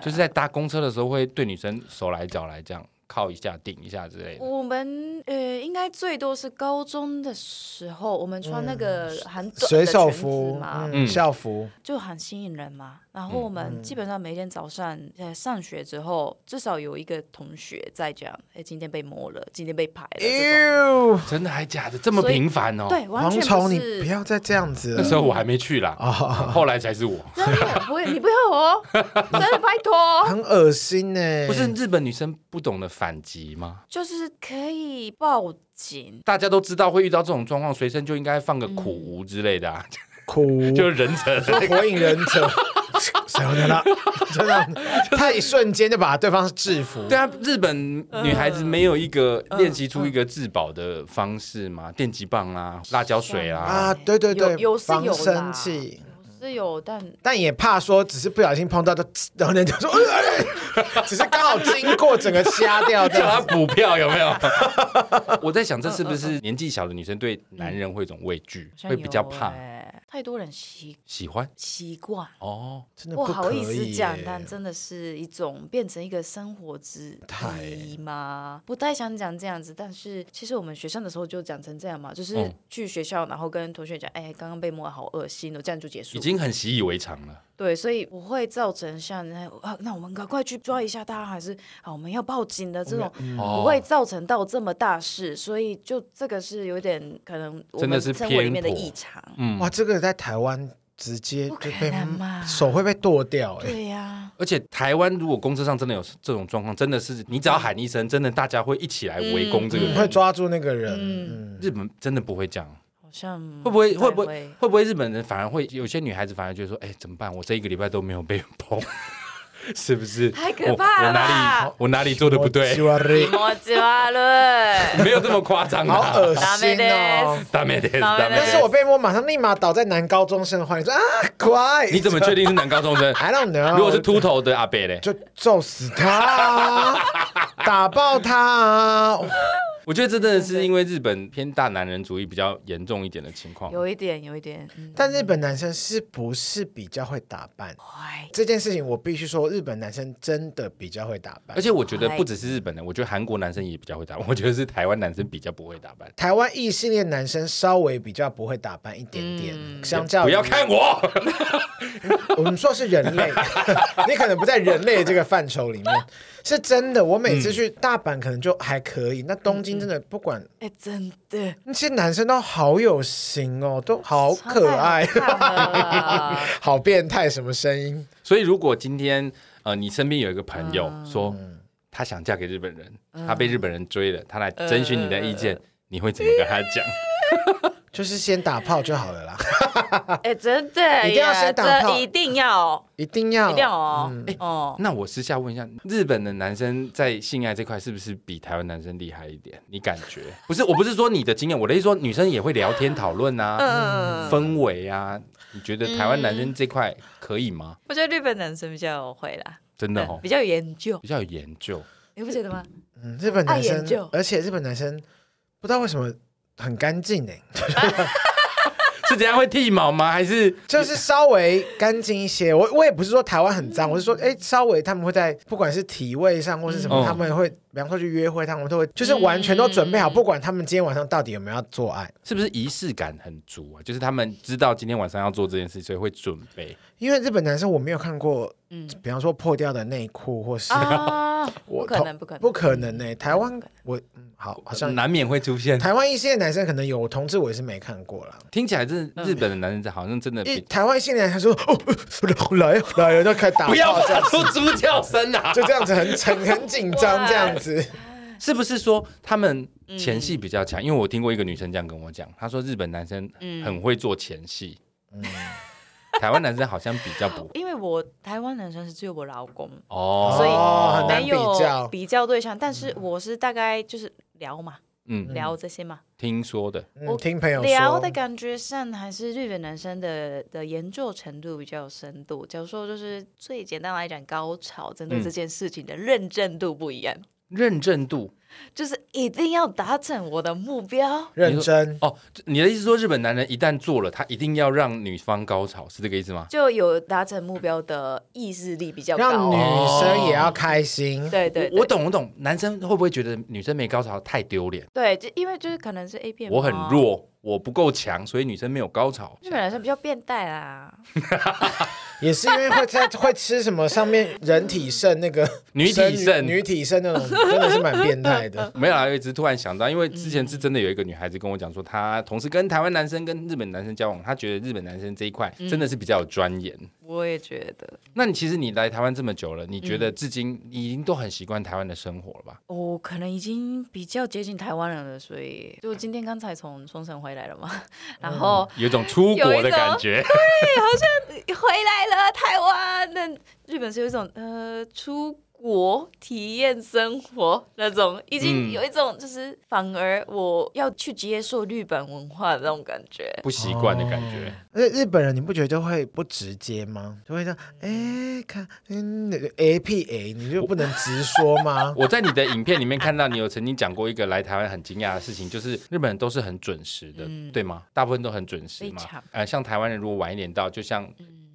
就是在搭公车的时候会对女生手来脚来这样。靠一下，顶一下之类的。我们呃，应该最多是高中的时候，我们穿那个很短的裙子嘛，嗯，校服就很吸引人嘛。然后我们基本上每天早上在上学之后，至少有一个同学在讲：“哎，今天被摸了，今天被拍了。”真的还假的？这么频繁哦？对，王宠，你不要再这样子。那时候我还没去啦，后来才是我。真的不会，你不要哦，真的拜托。很恶心呢。不是日本女生不懂得反击吗？就是可以报警。大家都知道会遇到这种状况，随身就应该放个苦无之类的啊。苦就是忍者，火影忍者。谁要他？真的，他一瞬间就把对方制服。对啊，日本女孩子没有一个练习出一个自保的方式吗？电击棒啊，辣椒水啊。啊，对对对，有是有生气是有，但但也怕说，只是不小心碰到的，然后人家说，只是刚好经过，整个瞎掉，叫他补票有没有？我在想，这是不是年纪小的女生对男人会一种畏惧，会比较怕？太多人习喜欢？习惯。哦，真的不好意思讲，但真的是一种变成一个生活姿态吗？不太想讲这样子，但是其实我们学校的时候就讲成这样嘛，就是去学校然后跟同学讲，哎，刚刚被摸好恶心哦，这样就结束，已经很习以为常了。对，所以不会造成像那啊，那我们赶快去抓一下他，还是啊，我们要报警的这种，不会造成到这么大事，所以就这个是有点可能我们生活里面的异常。嗯，哇，这个在台湾直接就被手会被剁掉，哎，对呀。而且台湾如果公车上真的有这种状况，真的是你只要喊一声，真的大家会一起来围攻这个人，会抓住那个人。嗯，日本真的不会这样。像会不会会不会会不会日本人反而会有些女孩子反而觉得说，哎，怎么办？我这一个礼拜都没有被碰。是不是太可怕了？我哪里我哪里做的不对？没有这么夸张，好恶心哦！大妹的，但是我被摸，马上立马倒在男高中生的怀里说啊，乖！你怎么确定是男高中生？I don't know。如果是秃头的阿伯嘞，就揍死他，打爆他。我觉得这真的是因为日本偏大男人主义比较严重一点的情况，有一点，有一点。嗯、但日本男生是不是比较会打扮？这件事情我必须说，日本男生真的比较会打扮。而且我觉得不只是日本人，我觉得韩国男生也比较会打扮。我觉得是台湾男生比较不会打扮。台湾异性恋男生稍微比较不会打扮一点点，嗯、相较不要看我，我们说是人类，你可能不在人类这个范畴里面。是真的，我每次去大阪可能就还可以，嗯、那东京真的不管，哎、欸，真的。那些男生都好有型哦，都好可爱，好变态，什么声音？所以如果今天呃，你身边有一个朋友说他想嫁给日本人，嗯、他被日本人追了，他来征询你的意见，呃、你会怎么跟他讲？就是先打炮就好了啦。哎，真的，一定要先打炮，一定要，一定要，一定要哦。哎哦，那我私下问一下，日本的男生在性爱这块是不是比台湾男生厉害一点？你感觉？不是，我不是说你的经验，我的意思说女生也会聊天讨论啊，氛围啊。你觉得台湾男生这块可以吗？我觉得日本男生比较会啦，真的哦，比较有研究，比较有研究，你不觉得吗？嗯，日本男生，而且日本男生不知道为什么很干净呢。是怎样会剃毛吗？还是就是稍微干净一些？我我也不是说台湾很脏，我是说，哎，稍微他们会在不管是体位上或是什么，他们会，比方说去约会，他们都会就是完全都准备好，不管他们今天晚上到底有没有要做爱，是不是仪式感很足啊？就是他们知道今天晚上要做这件事，所以会准备。因为日本男生我没有看过，嗯，比方说破掉的内裤或是。我可能不可能不可能呢？台湾我嗯好，好像难免会出现。台湾一些男生可能有同志，我也是没看过了。听起来这日本的男生好像真的比台湾一些男生说哦来来，都开始打，不要发出猪叫声啊！就这样子很很很紧张这样子，是不是说他们前戏比较强？因为我听过一个女生这样跟我讲，她说日本男生很会做前戏。嗯。台湾男生好像比较不，因为我台湾男生是只有我老公哦，所以没有比较对象。但是我是大概就是聊嘛，嗯，聊这些嘛，听说的，我听朋友聊的感觉上还是日本男生的的研究程度比较有深度。假如说就是最简单来讲，高潮针对这件事情的认证度不一样，认证度。就是一定要达成我的目标，认真哦。你的意思说，日本男人一旦做了，他一定要让女方高潮，是这个意思吗？就有达成目标的意志力比较高，让女生也要开心。对对，我懂我懂。男生会不会觉得女生没高潮太丢脸？对，就因为就是可能是 A 片，我很弱，我不够强，所以女生没有高潮。日本男生比较变态啦。也是因为会在会吃什么上面人体肾那个女体肾女体肾那种真的是蛮变态的。没有啊，一直突然想到，因为之前是真的有一个女孩子跟我讲说，她同时跟台湾男生跟日本男生交往，她觉得日本男生这一块真的是比较有钻研。我也觉得。那你其实你来台湾这么久了，你觉得至今已经都很习惯台湾的生活了吧？哦可能已经比较接近台湾人了，所以就今天刚才从冲绳回来了嘛，然后有一种出国的感觉，对，好像回来了台湾。那日本是有一种呃出。我体验生活那种，已经有一种就是反而我要去接受日本文化的那种感觉，不习惯的感觉。而且日本人你不觉得就会不直接吗？就会这样，哎，看，嗯，那个 A P A，你就不能直说吗？我在你的影片里面看到你有曾经讲过一个来台湾很惊讶的事情，就是日本人都是很准时的，嗯、对吗？大部分都很准时嘛。呃，像台湾人如果晚一点到，就像。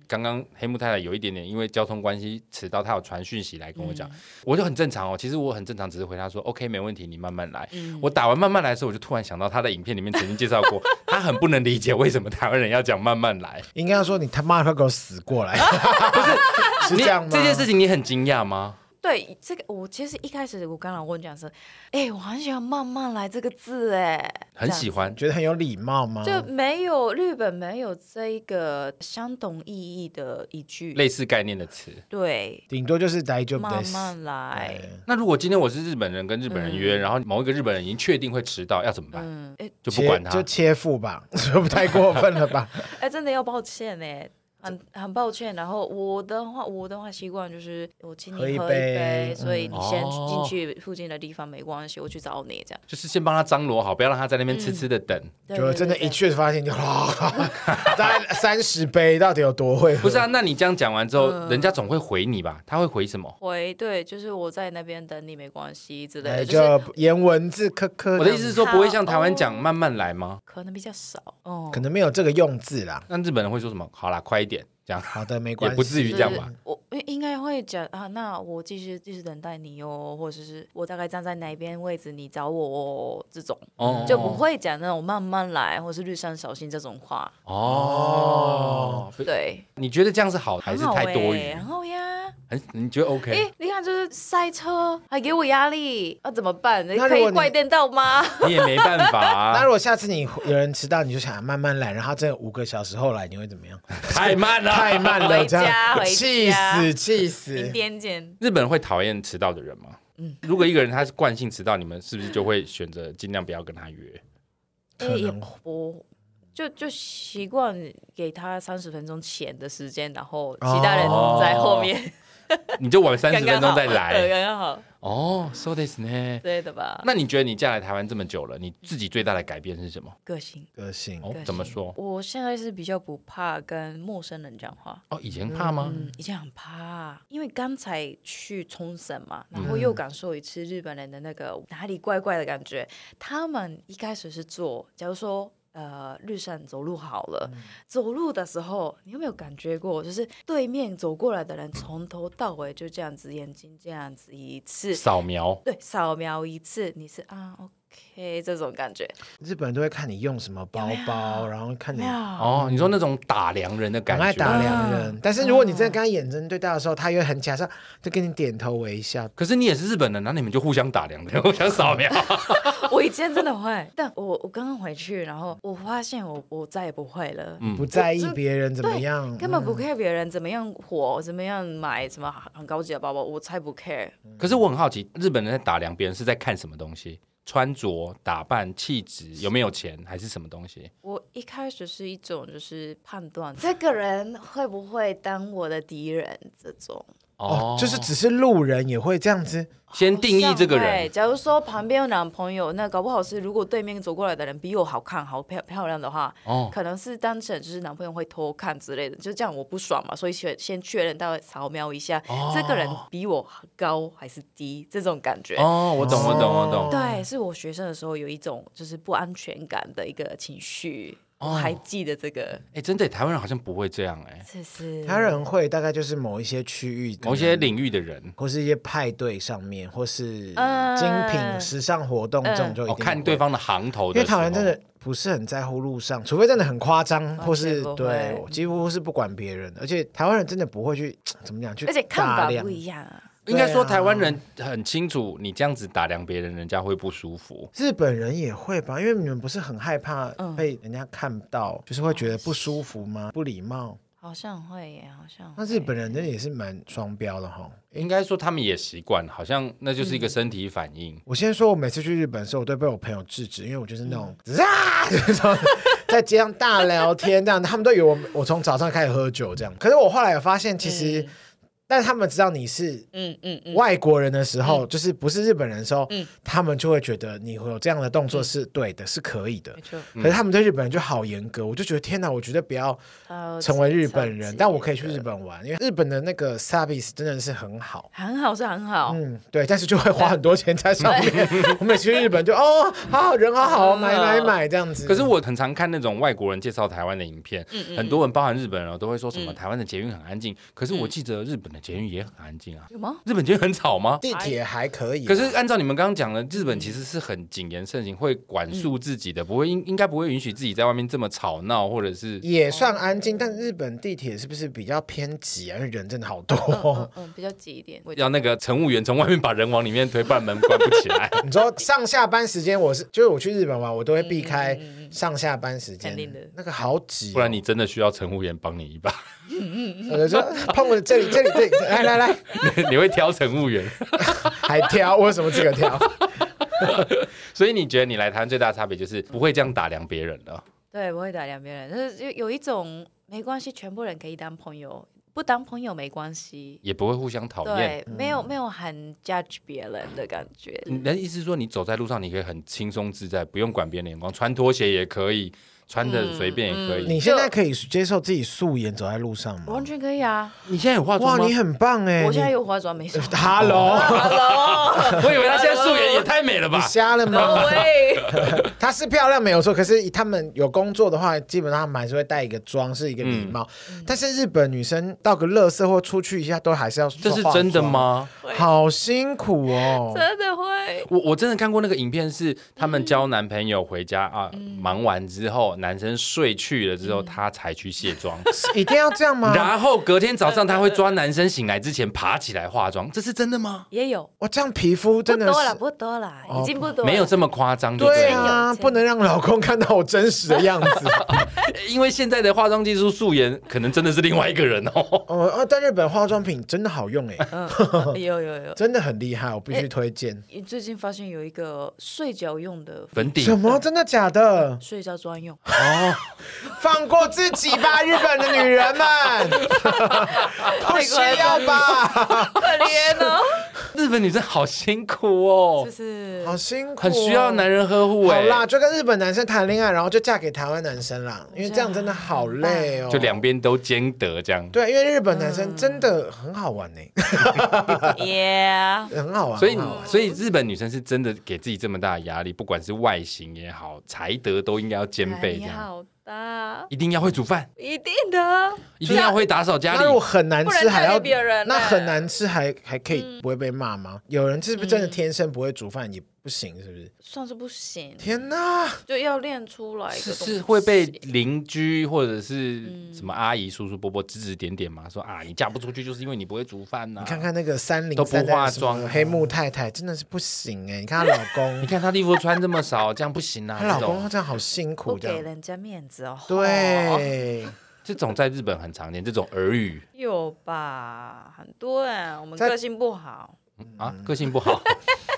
刚刚黑木太太有一点点因为交通关系迟到，她有传讯息来跟我讲，嗯、我就很正常哦。其实我很正常，只是回答说 OK 没问题，你慢慢来。嗯、我打完慢慢来的时候，我就突然想到他的影片里面曾经介绍过，他很不能理解为什么台湾人要讲慢慢来。应该要说你他妈快给我死过来，不是 是这样吗？这件事情你很惊讶吗？对这个，我其实一开始我跟老公讲说，哎，我很喜欢“慢慢来”这个字，哎，很喜欢，觉得很有礼貌吗？就没有日本没有这一个相同意义的一句类似概念的词，对，顶多就是待就慢慢来。那如果今天我是日本人跟日本人约，然后某一个日本人已经确定会迟到，要怎么办？哎，就不管他，就切腹吧，这不太过分了吧？哎，真的要抱歉哎。很很抱歉，然后我的话，我的话习惯就是我请你喝一杯，一杯所以你先进去附近的地方没关系，我去找你这样。就是先帮他张罗好，不要让他在那边痴痴的等。嗯、就真的，一去发现就 大概三十杯，到底有多会喝？不是啊，那你这样讲完之后，嗯、人家总会回你吧？他会回什么？回对，就是我在那边等你没关系之类的，就言文字苛刻。我的意思是说，不会像台湾讲慢慢来吗？可能比较少哦，可能没有这个用字啦。那日本人会说什么？好啦，快一点。这样好的，没关系，也不至于这样吧？我应该会讲啊，那我继续继续等待你哦，或者是我大概站在哪边位置，你找我哦，这种哦，就不会讲那种慢慢来，或是路上小心这种话哦。对，你觉得这样是好还是太多余？然后呀。很，你觉得 OK？哎，你看，就是塞车，还给我压力，那、啊、怎么办？你可以怪电到吗？你也没办法、啊。那如果下次你有人迟到，你就想慢慢来，然后这五个小时后来，你会怎么样？太慢了，太慢了，回家，气死，气死！一点点。日本人会讨厌迟到的人吗？嗯，如果一个人他是惯性迟到，你们是不是就会选择尽量不要跟他约？可能不。就就习惯给他三十分钟前的时间，然后其他人在后面。哦 你就晚三十分钟再来，刚刚好。哦，so this 呢？对的吧？那你觉得你嫁来台湾这么久了，你自己最大的改变是什么？个性，个性。哦，怎么说？我现在是比较不怕跟陌生人讲话。哦，以前怕吗？嗯，以前很怕，因为刚才去冲绳嘛，然后又感受一次日本人的那个哪里怪怪的感觉。他们一开始是做，假如说。呃，日上走路好了，嗯、走路的时候，你有没有感觉过，就是对面走过来的人从头到尾就这样子，眼睛这样子一次扫描，对，扫描一次，你是啊，OK，这种感觉。日本人都会看你用什么包包，然后看你哦，你说那种打量人的感觉，很爱打量人。嗯、但是如果你真的跟他眼睁对到的时候，他又很假设，就跟你点头微笑。可是你也是日本人，那你们就互相打量，互相扫描。我以前真的会，但我我刚刚回去，然后我发现我我再也不会了，嗯，不在意别人怎么样，根本不 care 别人怎么样火，怎么样买什么很高级的包包，我才不 care。可是我很好奇，日本人在打量别人是在看什么东西？穿着打扮、气质，有没有钱，还是什么东西？我一开始是一种就是判断这个人会不会当我的敌人这种。哦，就是只是路人也会这样子。先定义这个人。假如说旁边有男朋友，那搞不好是如果对面走过来的人比我好看、好漂漂亮的话，哦，可能是单纯就是男朋友会偷看之类的，就这样我不爽嘛，所以先先确认到扫描一下，哦、这个人比我高还是低，这种感觉。哦，我懂，我懂，我懂。对，是我学生的时候有一种就是不安全感的一个情绪。我还记得这个，哎、欸，真的，台湾人好像不会这样，哎，是是，台湾人会大概就是某一些区域、某一些领域的人，或是一些派对上面，或是精品时尚活动这种就一定、呃哦、看对方的行头的，因为台湾真的不是很在乎路上，除非真的很夸张，或是对，几乎是不管别人，而且台湾人真的不会去 怎么讲去，而且看法不一样啊。应该说，台湾人很清楚，你这样子打量别人，人家会不舒服。日本人也会吧，因为你们不是很害怕被人家看到，嗯、就是会觉得不舒服吗？不礼貌？好像会耶，好像。那日本人真的也是蛮双标的哈。应该说他们也习惯，好像那就是一个身体反应。嗯、我先说，我每次去日本的时候，我都被我朋友制止，因为我就是那种啊，在街上大聊天这样，他们都以为我我从早上开始喝酒这样。可是我后来有发现，其实。嗯但他们知道你是嗯嗯外国人的时候，就是不是日本人的时候，他们就会觉得你会有这样的动作是对的，是可以的。没错。可是他们对日本人就好严格，我就觉得天哪，我绝对不要成为日本人。但我可以去日本玩，因为日本的那个 service 真的是很好，很好是很好。嗯，对。但是就会花很多钱在上面。我每次去日本就哦，好好人好好，买买买这样子。可是我很常看那种外国人介绍台湾的影片，很多人包含日本人都会说什么台湾的捷运很安静。可是我记得日本。的捷运也很安静啊。有吗？日本捷运很吵吗？地铁还可以。可是按照你们刚刚讲的，日本其实是很谨言慎行，会管束自己的，不会应应该不会允许自己在外面这么吵闹，或者是也算安静。但日本地铁是不是比较偏挤啊？因为人真的好多。嗯，嗯，比较挤一点。要那个乘务员从外面把人往里面推，不然门关不起来。你说上下班时间，我是就是我去日本嘛，我都会避开上下班时间。肯定的。那个好挤，不然你真的需要乘务员帮你一把。我 就说碰我这里，这里，这里，来来来，你会挑乘务员，还挑？我有什么这个挑？所以你觉得你来台湾最大的差别就是不会这样打量别人了？对，不会打量别人，就是有有一种没关系，全部人可以当朋友，不当朋友没关系，也不会互相讨厌，对，没有没有很 judge 别人的感觉。你的意思是说，你走在路上，你可以很轻松自在，不用管别人的眼光，穿拖鞋也可以。穿的随便也可以。你现在可以接受自己素颜走在路上吗？完全可以啊！你现在有化妆吗？哇，你很棒哎！我现在有化妆，没事。Hello，Hello，我以为他现在素颜也太美了吧？你瞎了吗？他是漂亮没有错，可是他们有工作的话，基本上他们还是会带一个妆，是一个礼貌。但是日本女生到个乐色或出去一下，都还是要。这是真的吗？好辛苦哦！真的会。我我真的看过那个影片，是他们交男朋友回家啊，忙完之后。男生睡去了之后，他才去卸妆，一定要这样吗？然后隔天早上他会抓男生醒来之前爬起来化妆，这是真的吗？也有，哇，这样皮肤真的不多了，不多了，已经不多，没有这么夸张。对啊，不能让老公看到我真实的样子，因为现在的化妆技术素颜可能真的是另外一个人哦。哦，在日本化妆品真的好用 哎，有有有，真的很厉害，我必须推荐。最近发现有一个睡觉用的粉底，什么？真的假的？睡觉专用。哦，放过自己吧，日本的女人们，不需要吧？可怜哦，日本女生好辛苦哦，就是。好辛苦，很需要男人呵护哎。好啦，就跟日本男生谈恋爱，然后就嫁给台湾男生啦，因为这样真的好累哦，就两边都兼得这样。对，因为日本男生真的很好玩呢，Yeah，很好玩。所以，所以日本女生是真的给自己这么大的压力，不管是外形也好，才德都应该要兼备这样。一定要会煮饭，一定的，一定要会打扫家里。那我很难吃还要别人，那很难吃还还可以不会被骂吗？有人是不是真的天生不会煮饭也不行，是不是？算是不行。天哪，就要练出来。是是会被邻居或者是什么阿姨、叔叔、伯伯指指点点吗？说啊，你嫁不出去就是因为你不会煮饭呐。你看看那个三零都不化妆黑木太太真的是不行哎！你看她老公，你看她衣服穿这么少，这样不行啊。她老公这样好辛苦，不给人家面子哦。对。对，这种在日本很常见，这种耳语有吧？很多哎，我们个性不好啊，个性不好。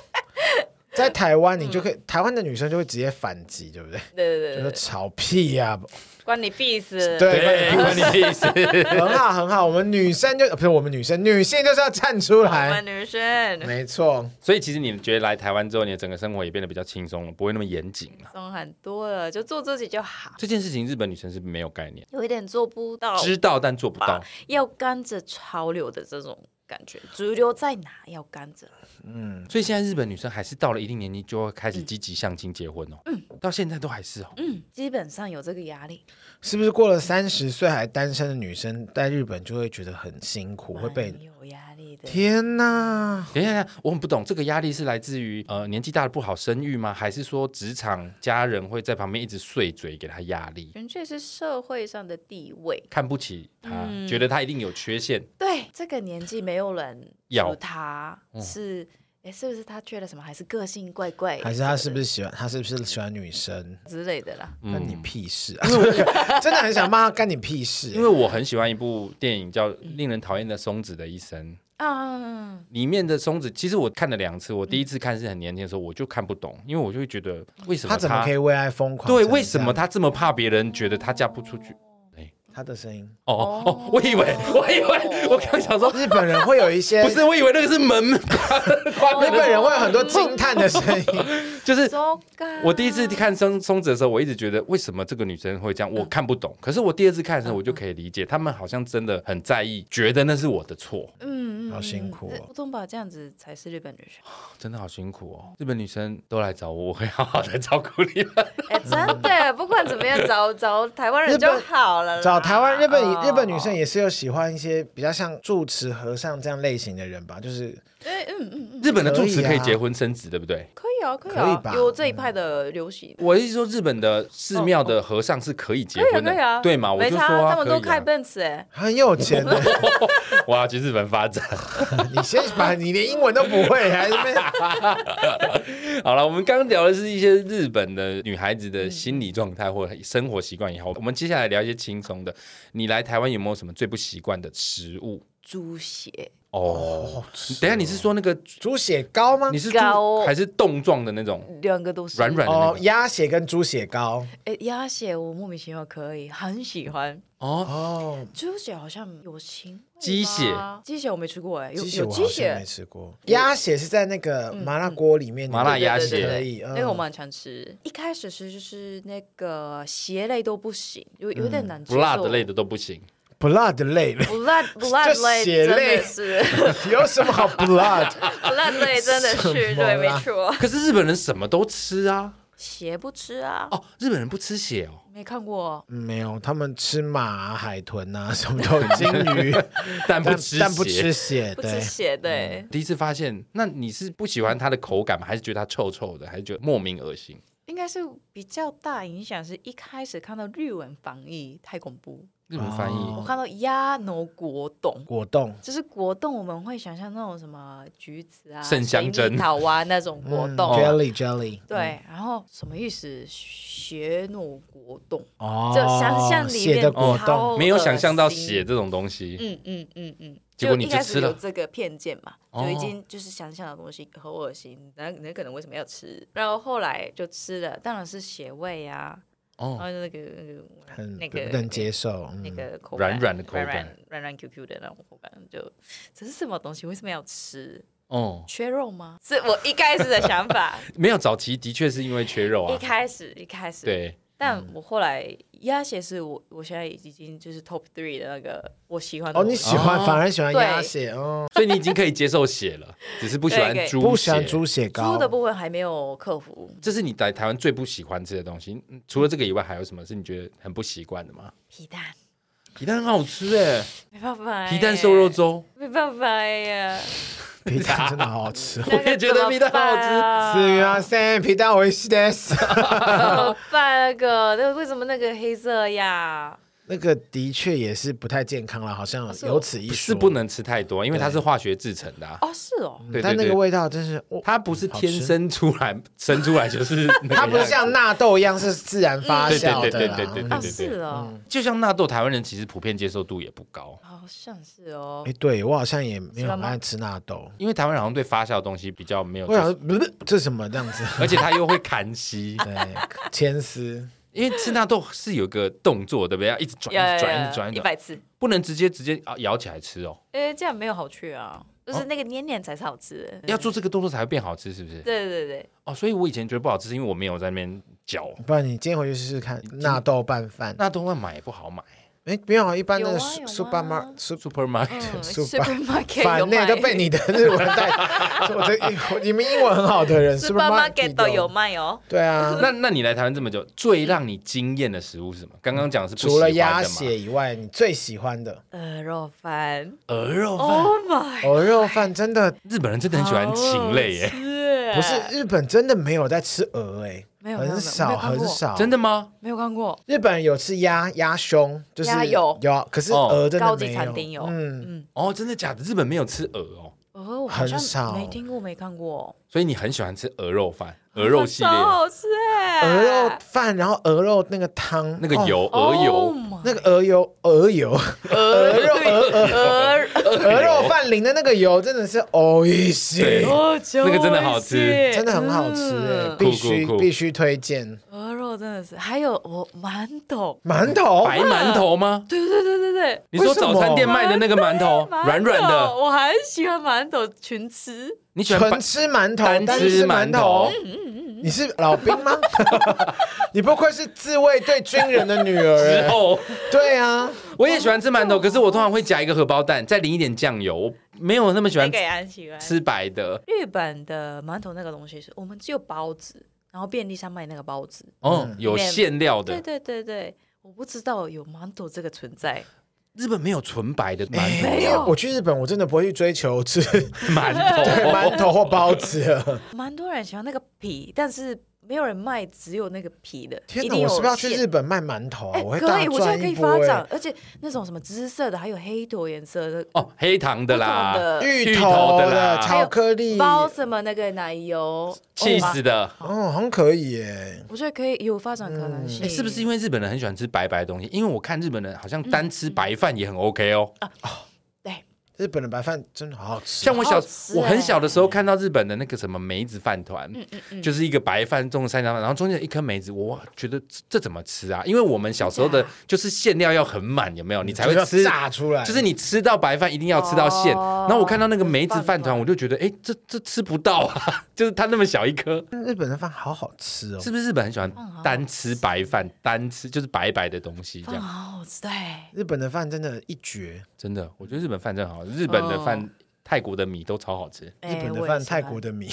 在台湾，你就可以，台湾的女生就会直接反击，对不对？对对对，就说吵屁呀，关你屁事。对，关你屁事。很好，很好。我们女生就不是我们女生，女性就是要站出来。我们女生，没错。所以其实你们觉得来台湾之后，你的整个生活也变得比较轻松了，不会那么严谨了。松很多了，就做自己就好。这件事情日本女生是没有概念，有一点做不到，知道但做不到，要跟着潮流的这种感觉，主流在哪要跟着。嗯，所以现在日本女生还是到了一定年纪就会开始积极相亲结婚哦。嗯，到现在都还是哦。嗯，基本上有这个压力。是不是过了三十岁还单身的女生在日本就会觉得很辛苦，会被有压力的？天哪！等一下，我很不懂，这个压力是来自于呃年纪大了不好生育吗？还是说职场家人会在旁边一直碎嘴给他压力？纯粹是社会上的地位，看不起他，觉得他一定有缺陷。对，这个年纪没有人。要他是，哎，是不是他缺了什么？还是个性怪怪？还是他是不是喜欢？他是不是喜欢女生之类的啦？关你屁事啊！真的很想骂他，干你屁事！因为我很喜欢一部电影叫《令人讨厌的松子的一生》啊，里面的松子其实我看了两次，我第一次看是很年轻的时候，我就看不懂，因为我就会觉得为什么他怎么可以为爱疯狂？对，为什么他这么怕别人觉得他嫁不出去？他的声音。哦哦哦，我以为我以为我刚想说日本人会有一些 不是，我以为那个是门 关，日本人会有很多惊叹的声音，就是我第一次看松松子的时候，我一直觉得为什么这个女生会这样，我看不懂。可是我第二次看的时候，我就可以理解，他们好像真的很在意，觉得那是我的错。嗯好辛苦哦。普通吧，这样子才是日本女生，真的好辛苦哦。日本女生都来找我，我会好好的照顾你们。哎，真的，不管怎么样，找找台湾人就好了。找台湾日本日本女生也是有喜欢一些比较像住持和尚这样类型的人吧，就是。哎，嗯嗯嗯，日本的住持可以结婚生子，对不对？可以啊，可以啊，有这一派的流行。我意思说，日本的寺庙的和尚是可以结婚的，对嘛？我就说他们都开 Benz 哎，很有钱的。我要去日本发展。你先把你连英文都不会，还是？好了，我们刚刚聊的是一些日本的女孩子的心理状态或生活习惯也好，我们接下来聊一些轻松的。你来台湾有没有什么最不习惯的食物？猪血。哦，等下你是说那个猪血糕吗？你是猪还是冻状的那种？两个都是软软的。哦，鸭血跟猪血糕。哎，鸭血我莫名其妙可以，很喜欢。哦，猪血好像有腥。鸡血，鸡血我没吃过哎，有有鸡血没吃过。鸭血是在那个麻辣锅里面，麻辣鸭血可以，那个我蛮常吃。一开始是就是那个血类都不行，有有点难接受。不辣的类的都不行。Blood 类 的，blood blood 类血类是 有什么好 blood？blood 类真的是对，没错。可是日本人什么都吃啊，血不吃啊？哦，日本人不吃血哦？没看过，没有，他们吃马、海豚啊，什么都金鱼，但不吃但不吃血，不吃血，对。第一次发现，那你是不喜欢它的口感吗？还是觉得它臭臭的？还是觉得莫名恶心？应该是比较大影响，是一开始看到日文防疫太恐怖。日本翻译，我看到鸭脑果冻，果冻。就是果冻，我们会想象那种什么橘子啊、圣香珍、桃啊那种果冻，jelly jelly。对，然后什么意思？血脑果冻。哦，就想象里面的果冻，没有想象到血这种东西。嗯嗯嗯嗯，结果你就吃了，有这个偏见嘛，就已经就是想象的东西很恶心，那那可能为什么要吃？然后后来就吃了，当然是血味啊。哦，然后那个那个很那个能接受，那个口感软软的口感，软软 Q Q 的那种口感，就这是什么东西？为什么要吃？哦，缺肉吗？是我一开始的想法。没有，早期的确是因为缺肉啊。一开始，一开始，对。但我后来鸭血是我，我现在已经就是 top three 的那个我喜欢的。哦，你喜欢，反而喜欢鸭血哦，所以你已经可以接受血了，只是不喜欢猪，不喜欢猪血糕。猪的部分还没有克服。这是你在台湾最不喜欢吃的东西，除了这个以外，还有什么是你觉得很不习惯的吗？皮蛋，皮蛋很好吃哎，没办法，皮蛋瘦肉粥，没办法呀。皮蛋真的好好吃，我也觉得皮蛋好好吃。是啊，三皮蛋我也是的。怎么办？那个，那为什么那个黑色呀？那个的确也是不太健康了，好像有此一说。是不能吃太多，因为它是化学制成的。啊哦，是哦。对，但那个味道真是，它不是天生出来 生出来就是。它不是像纳豆一样是自然发酵的。对对对对对对。是哦。就像纳豆，台湾人其实普遍接受度也不高。好像是哦。哎，对我好像也没有很爱吃纳豆，因为台湾人好像对发酵的东西比较没有。我想说，不是这什么这样子？而且它又会 砍丝，对，牵丝。因为吃纳豆是有个动作，对不对？要一直转，一直转，一直转，一百次，不能直接直接啊咬起来吃哦。哎，这样没有好吃啊，就是那个黏黏才是好吃。要做这个动作才会变好吃，是不是？对对对。哦，所以我以前觉得不好吃，是因为我没有在那边嚼。不然你今天回去试试看纳豆拌饭。纳豆饭买也不好买。哎，没有啊，一般的 supermarket supermarket supermarket 反内都被你的日文带。我的你们英文很好的人，supermarket 都有卖哦。对啊，那那你来台湾这么久，最让你惊艳的食物是什么？刚刚讲是除了鸭血以外，你最喜欢的鹅肉饭。鹅肉饭，Oh my！鹅肉饭真的，日本人真的很喜欢禽类耶。不是日本真的没有在吃鹅哎。很少很少，真的吗？没有看过。日本人有吃鸭鸭胸，就是有有，可是鹅真的没有。高级餐厅有，嗯嗯。哦，真的假的？日本没有吃鹅哦。鹅很少，没听过，没看过。所以你很喜欢吃鹅肉饭，鹅肉系列，好吃哎！鹅肉饭，然后鹅肉那个汤，那个油，鹅油，那个鹅油，鹅油，鹅肉，鹅鹅 鹅肉饭淋的那个油真的是哦一些，那个真的好吃，真的很好吃哎，必须必须推荐。鹅肉真的是，还有我馒头，馒头，白馒头吗？对对对对对，你说早餐店卖的那个馒头，软软的，我很喜欢馒头群吃。你喜欢纯吃馒头，单吃馒头？你是老兵吗？你不愧是自卫队军人的女儿。之后，对啊，我也喜欢吃馒头，可是我通常会夹一个荷包蛋，再淋一点酱油。没有那么喜欢给安喜欢吃白的。日本的馒头那个东西是我们只有包子，然后便利商卖那个包子哦，有馅料的。对对对对，我不知道有馒头这个存在。日本没有纯白的馒头，没有。我去日本，我真的不会去追求吃 馒头、馒头或包子。蛮多人喜欢那个皮，但是。没有人卖只有那个皮的，天哪！我是不是要去日本卖馒头？啊？我可以，我觉得可以发展，而且那种什么紫色的，还有黑头颜色的哦，黑糖的啦，芋头的啦，巧克力包什么那个奶油，气死的，哦，很可以耶。我觉得可以有发展可能性。是不是因为日本人很喜欢吃白白的东西？因为我看日本人好像单吃白饭也很 OK 哦。日本的白饭真的好好吃，像我小我很小的时候看到日本的那个什么梅子饭团，就是一个白饭种三角饭，然后中间有一颗梅子，我觉得这怎么吃啊？因为我们小时候的就是馅料要很满，有没有？你才会吃炸出来，就是你吃到白饭一定要吃到馅。然后我看到那个梅子饭团，我就觉得哎，这这吃不到啊，就是它那么小一颗。日本的饭好好吃哦，是不是日本很喜欢单吃白饭，单吃就是白白的东西这样？好好吃，对，日本的饭真的一绝，真的，我觉得日本饭真的好。日本的饭、哦、泰国的米都超好吃。日本的饭、泰国的米，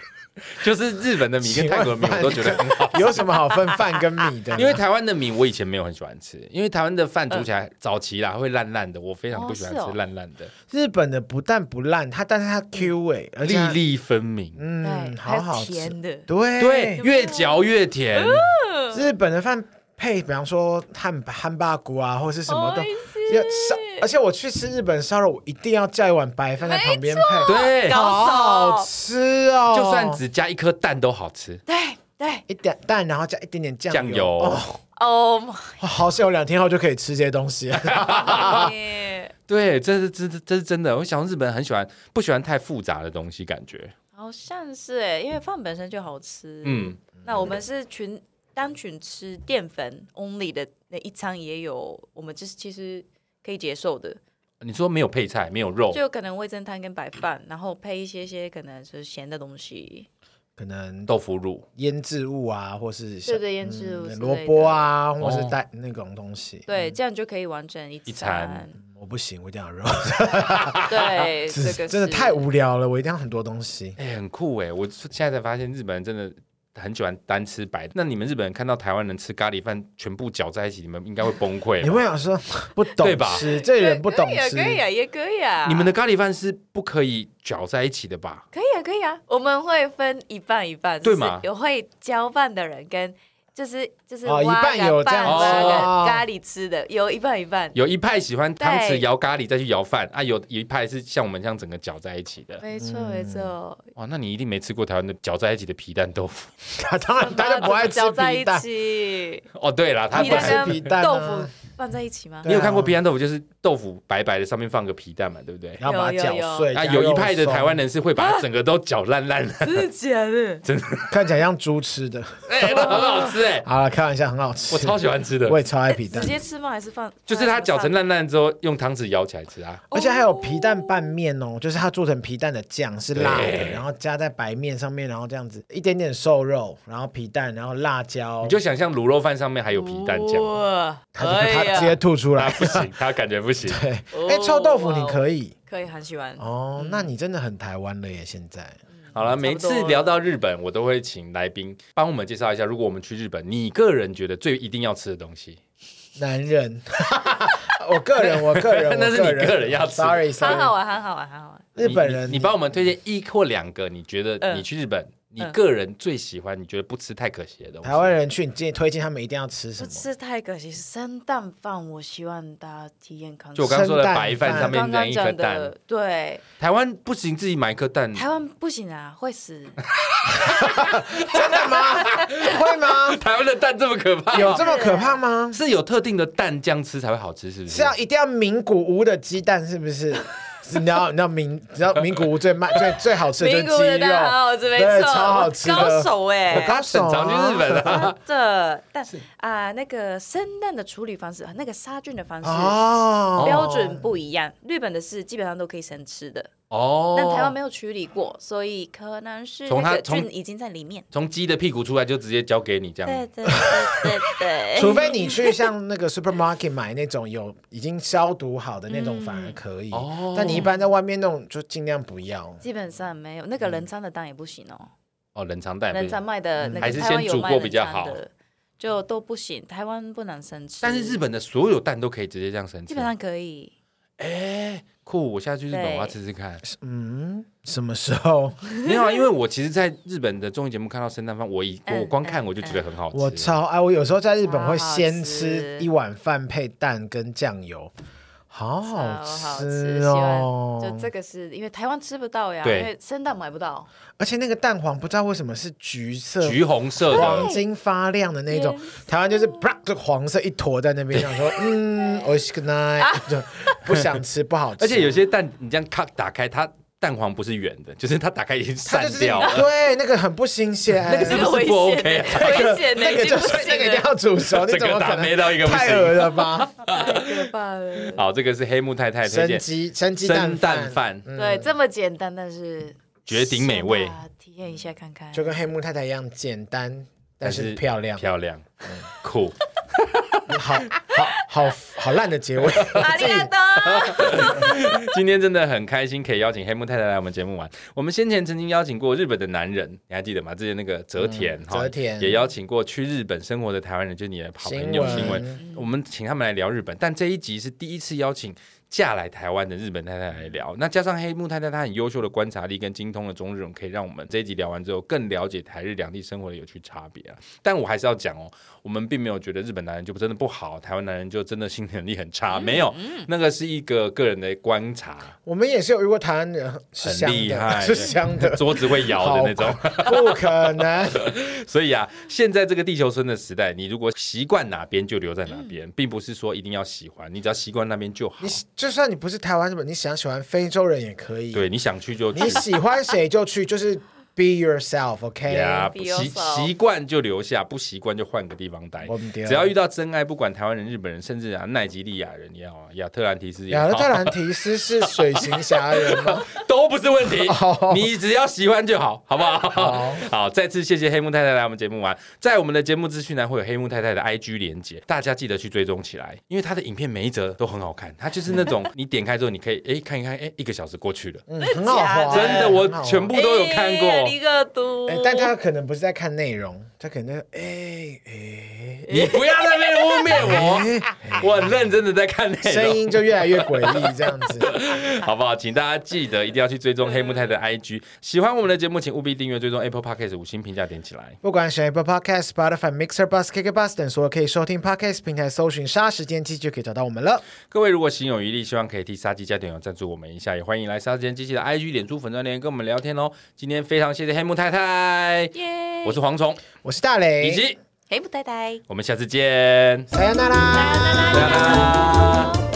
就是日本的米跟泰国的米我都觉得很好。有什么好分饭跟米的？因为台湾的米我以前没有很喜欢吃，因为台湾的饭煮起来早期啦会烂烂的，我非常不喜欢吃烂烂的。哦哦、日本的不但不烂，它但是它 Q 味，粒粒分明，嗯，好好吃的，对对，越嚼越甜。嗯、日本的饭配，比方说汉汉巴菇啊，或是什么都。要。烧，而且我去吃日本烧肉，我一定要加一碗白饭在旁边配，对，好好吃哦，就算只加一颗蛋都好吃，对对，一点蛋，然后加一点点酱油，哦。哦，好像有两天后就可以吃这些东西。了，对，这是这这是真的，我想日本人很喜欢，不喜欢太复杂的东西，感觉。好像是哎，因为饭本身就好吃，嗯，那我们是群单纯吃淀粉 only 的那一餐也有，我们就是其实。可以接受的，你说没有配菜，没有肉，就可能味噌汤跟白饭，然后配一些些可能是咸的东西，可能豆腐乳、腌制物啊，或是对对腌制物，萝卜啊，或是带那种东西，对，这样就可以完成一餐。我不行，我一定要肉。对，这个真的太无聊了，我一定要很多东西。哎，很酷哎！我现在才发现日本人真的。很喜欢单吃白的，那你们日本人看到台湾人吃咖喱饭全部搅在一起，你们应该会崩溃。你会想说不懂对，吧这人不懂吃，可以啊，也可以啊。你们的咖喱饭是不可以搅在一起的吧？可以啊，可以啊，我们会分一半一半，对吗？有会交饭的人跟。就是就是一半有这样咖喱吃的，有一半一半。有一派喜欢汤匙舀咖喱再去舀饭啊，有有一派是像我们这样整个搅在一起的。没错没错。哇，那你一定没吃过台湾的搅在一起的皮蛋豆腐。当然大家不爱吃皮蛋。哦，对了，他不吃皮蛋豆腐。放在一起吗？你有看过皮蛋豆腐？就是豆腐白白的，上面放个皮蛋嘛，对不对？然后把它搅碎。啊，有一派的台湾人是会把它整个都搅烂烂的。真的假的？真的，看起来像猪吃的。哎，那很好吃哎。好了，开玩笑，很好吃。我超喜欢吃的，我也超爱皮蛋。直接吃吗？还是放？就是它搅成烂烂之后，用汤匙舀起来吃啊。而且还有皮蛋拌面哦，就是它做成皮蛋的酱是辣的，然后加在白面上面，然后这样子一点点瘦肉，然后皮蛋，然后辣椒。你就想象卤肉饭上面还有皮蛋酱，哇，他直接吐出来。不行，他感觉不行。对，哎，臭豆腐你可以，可以很喜欢。哦，那你真的很台湾了耶！现在好了，每次聊到日本，我都会请来宾帮我们介绍一下，如果我们去日本，你个人觉得最一定要吃的东西。男人，我个人，我个人，那是你个人要吃。Sorry，很好玩，很好玩，很好玩。日本人，你帮我们推荐一或两个，你觉得你去日本。你个人最喜欢，你觉得不吃太可惜的东西？台湾人去，你建议推荐他们一定要吃什么？不吃太可惜，生蛋饭，我希望大家体验看。就我刚刚说的白饭上面扔一颗蛋，对。台湾不行，自己买一颗蛋。台湾不行啊，会死。真的吗？会吗？台湾的蛋这么可怕？有这么可怕吗？是有特定的蛋酱吃才会好吃，是不是？是要一定要名古屋的鸡蛋，是不是？你知道你知道名，你知道名古屋最卖最最好吃的就是鸡肉，对，超好吃的。高手哎，欸，高手常去日本了，真的。但是。啊，那个生蛋的处理方式，那个杀菌的方式标准不一样。日本的是基本上都可以生吃的，哦，但台湾没有处理过，所以可能是从它菌已经在里面，从鸡的屁股出来就直接交给你这样。对对对对对，除非你去像那个 supermarket 买那种有已经消毒好的那种，反而可以。哦，但你一般在外面弄就尽量不要。基本上没有那个冷藏的蛋也不行哦。哦，冷藏蛋，冷藏卖的那个还是先煮过比较好，就都不行。台湾不能生吃，但是日本的所有蛋都可以直接这样生吃，基本上可以。哎，酷！我下次去日本我要吃吃看。嗯，什么时候？没有啊，因为我其实在日本的综艺节目看到圣诞饭，我一我光看我就觉得很好吃。我超爱！我有时候在日本会先吃一碗饭配蛋跟酱油。好好吃哦！就这个是因为台湾吃不到呀，因为生蛋买不到。而且那个蛋黄不知道为什么是橘色、橘红色、黄金发亮的那种，台湾就是啪，就黄色一坨在那边，想说 嗯，我是个奶，就不想吃，不好吃。而且有些蛋你这样咔打开它。蛋黄不是圆的，就是它打开已经散掉了。对，那个很不新鲜，那个是不是不 OK？那个那个就是那个一定要煮熟，你怎么可能？太恶了吧！太可怕了。好，这个是黑木太太推荐生鸡生鸡蛋饭。对，这么简单，但是绝顶美味。体验一下看看，就跟黑木太太一样简单，但是漂亮漂亮，酷。好好好好烂的结尾。今天真的很开心，可以邀请黑木太太来我们节目玩。我们先前曾经邀请过日本的男人，你还记得吗？之前那个泽田，泽、嗯、田也邀请过去日本生活的台湾人，就是你的好朋友。新闻我们请他们来聊日本，但这一集是第一次邀请。嫁来台湾的日本太太来聊，那加上黑木太太她很优秀的观察力跟精通的中日文，可以让我们这一集聊完之后更了解台日两地生活的有趣差别啊。但我还是要讲哦，我们并没有觉得日本男人就真的不好，台湾男人就真的性能力很差，没有，那个是一个个人的观察。我们也是有遇过台湾人很厉害，是香的，桌子会摇的那种，不可能。所以啊，现在这个地球村的时代，你如果习惯哪边就留在哪边，并不是说一定要喜欢，你只要习惯那边就好。就算你不是台湾什么，你想喜欢非洲人也可以。对，你想去就去。你喜欢谁就去，就是。Be yourself，OK？呀习习惯就留下，不习惯就换个地方待。只要遇到真爱，不管台湾人、日本人，甚至啊奈及利亚人也好啊，亚特兰提斯也好。亚特兰提斯是水行侠人吗？都不是问题，你只要喜欢就好，好不好？好，好，再次谢谢黑木太太来我们节目玩。在我们的节目资讯栏会有黑木太太的 IG 连接，大家记得去追踪起来，因为她的影片每一则都很好看。她就是那种你点开之后，你可以哎看一看，哎一个小时过去了，嗯，很好玩，真的，我全部都有看过。一个都，但他可能不是在看内容，他可能哎哎，你不要在那边污蔑我，我很认真的在看内容，声音就越来越诡异，这样子，好不好？请大家记得一定要去追踪黑木太的 IG，喜欢我们的节目，请务必订阅、追踪 Apple Podcast 五星评价点起来。不管是 Apple Podcast、Spotify、Mixer、Bus、KKBus 等所有可以收听 Podcast 平台，搜寻“杀时间机”就可以找到我们了。各位如果心有余力，希望可以替杀鸡加点油赞助我们一下，也欢迎来杀时间机器的 IG、脸书粉专连跟我们聊天哦。今天非常谢谢黑木太太.我是蝗虫，我是大雷，以及黑木太太，我们下次见，再见啦，再见啦。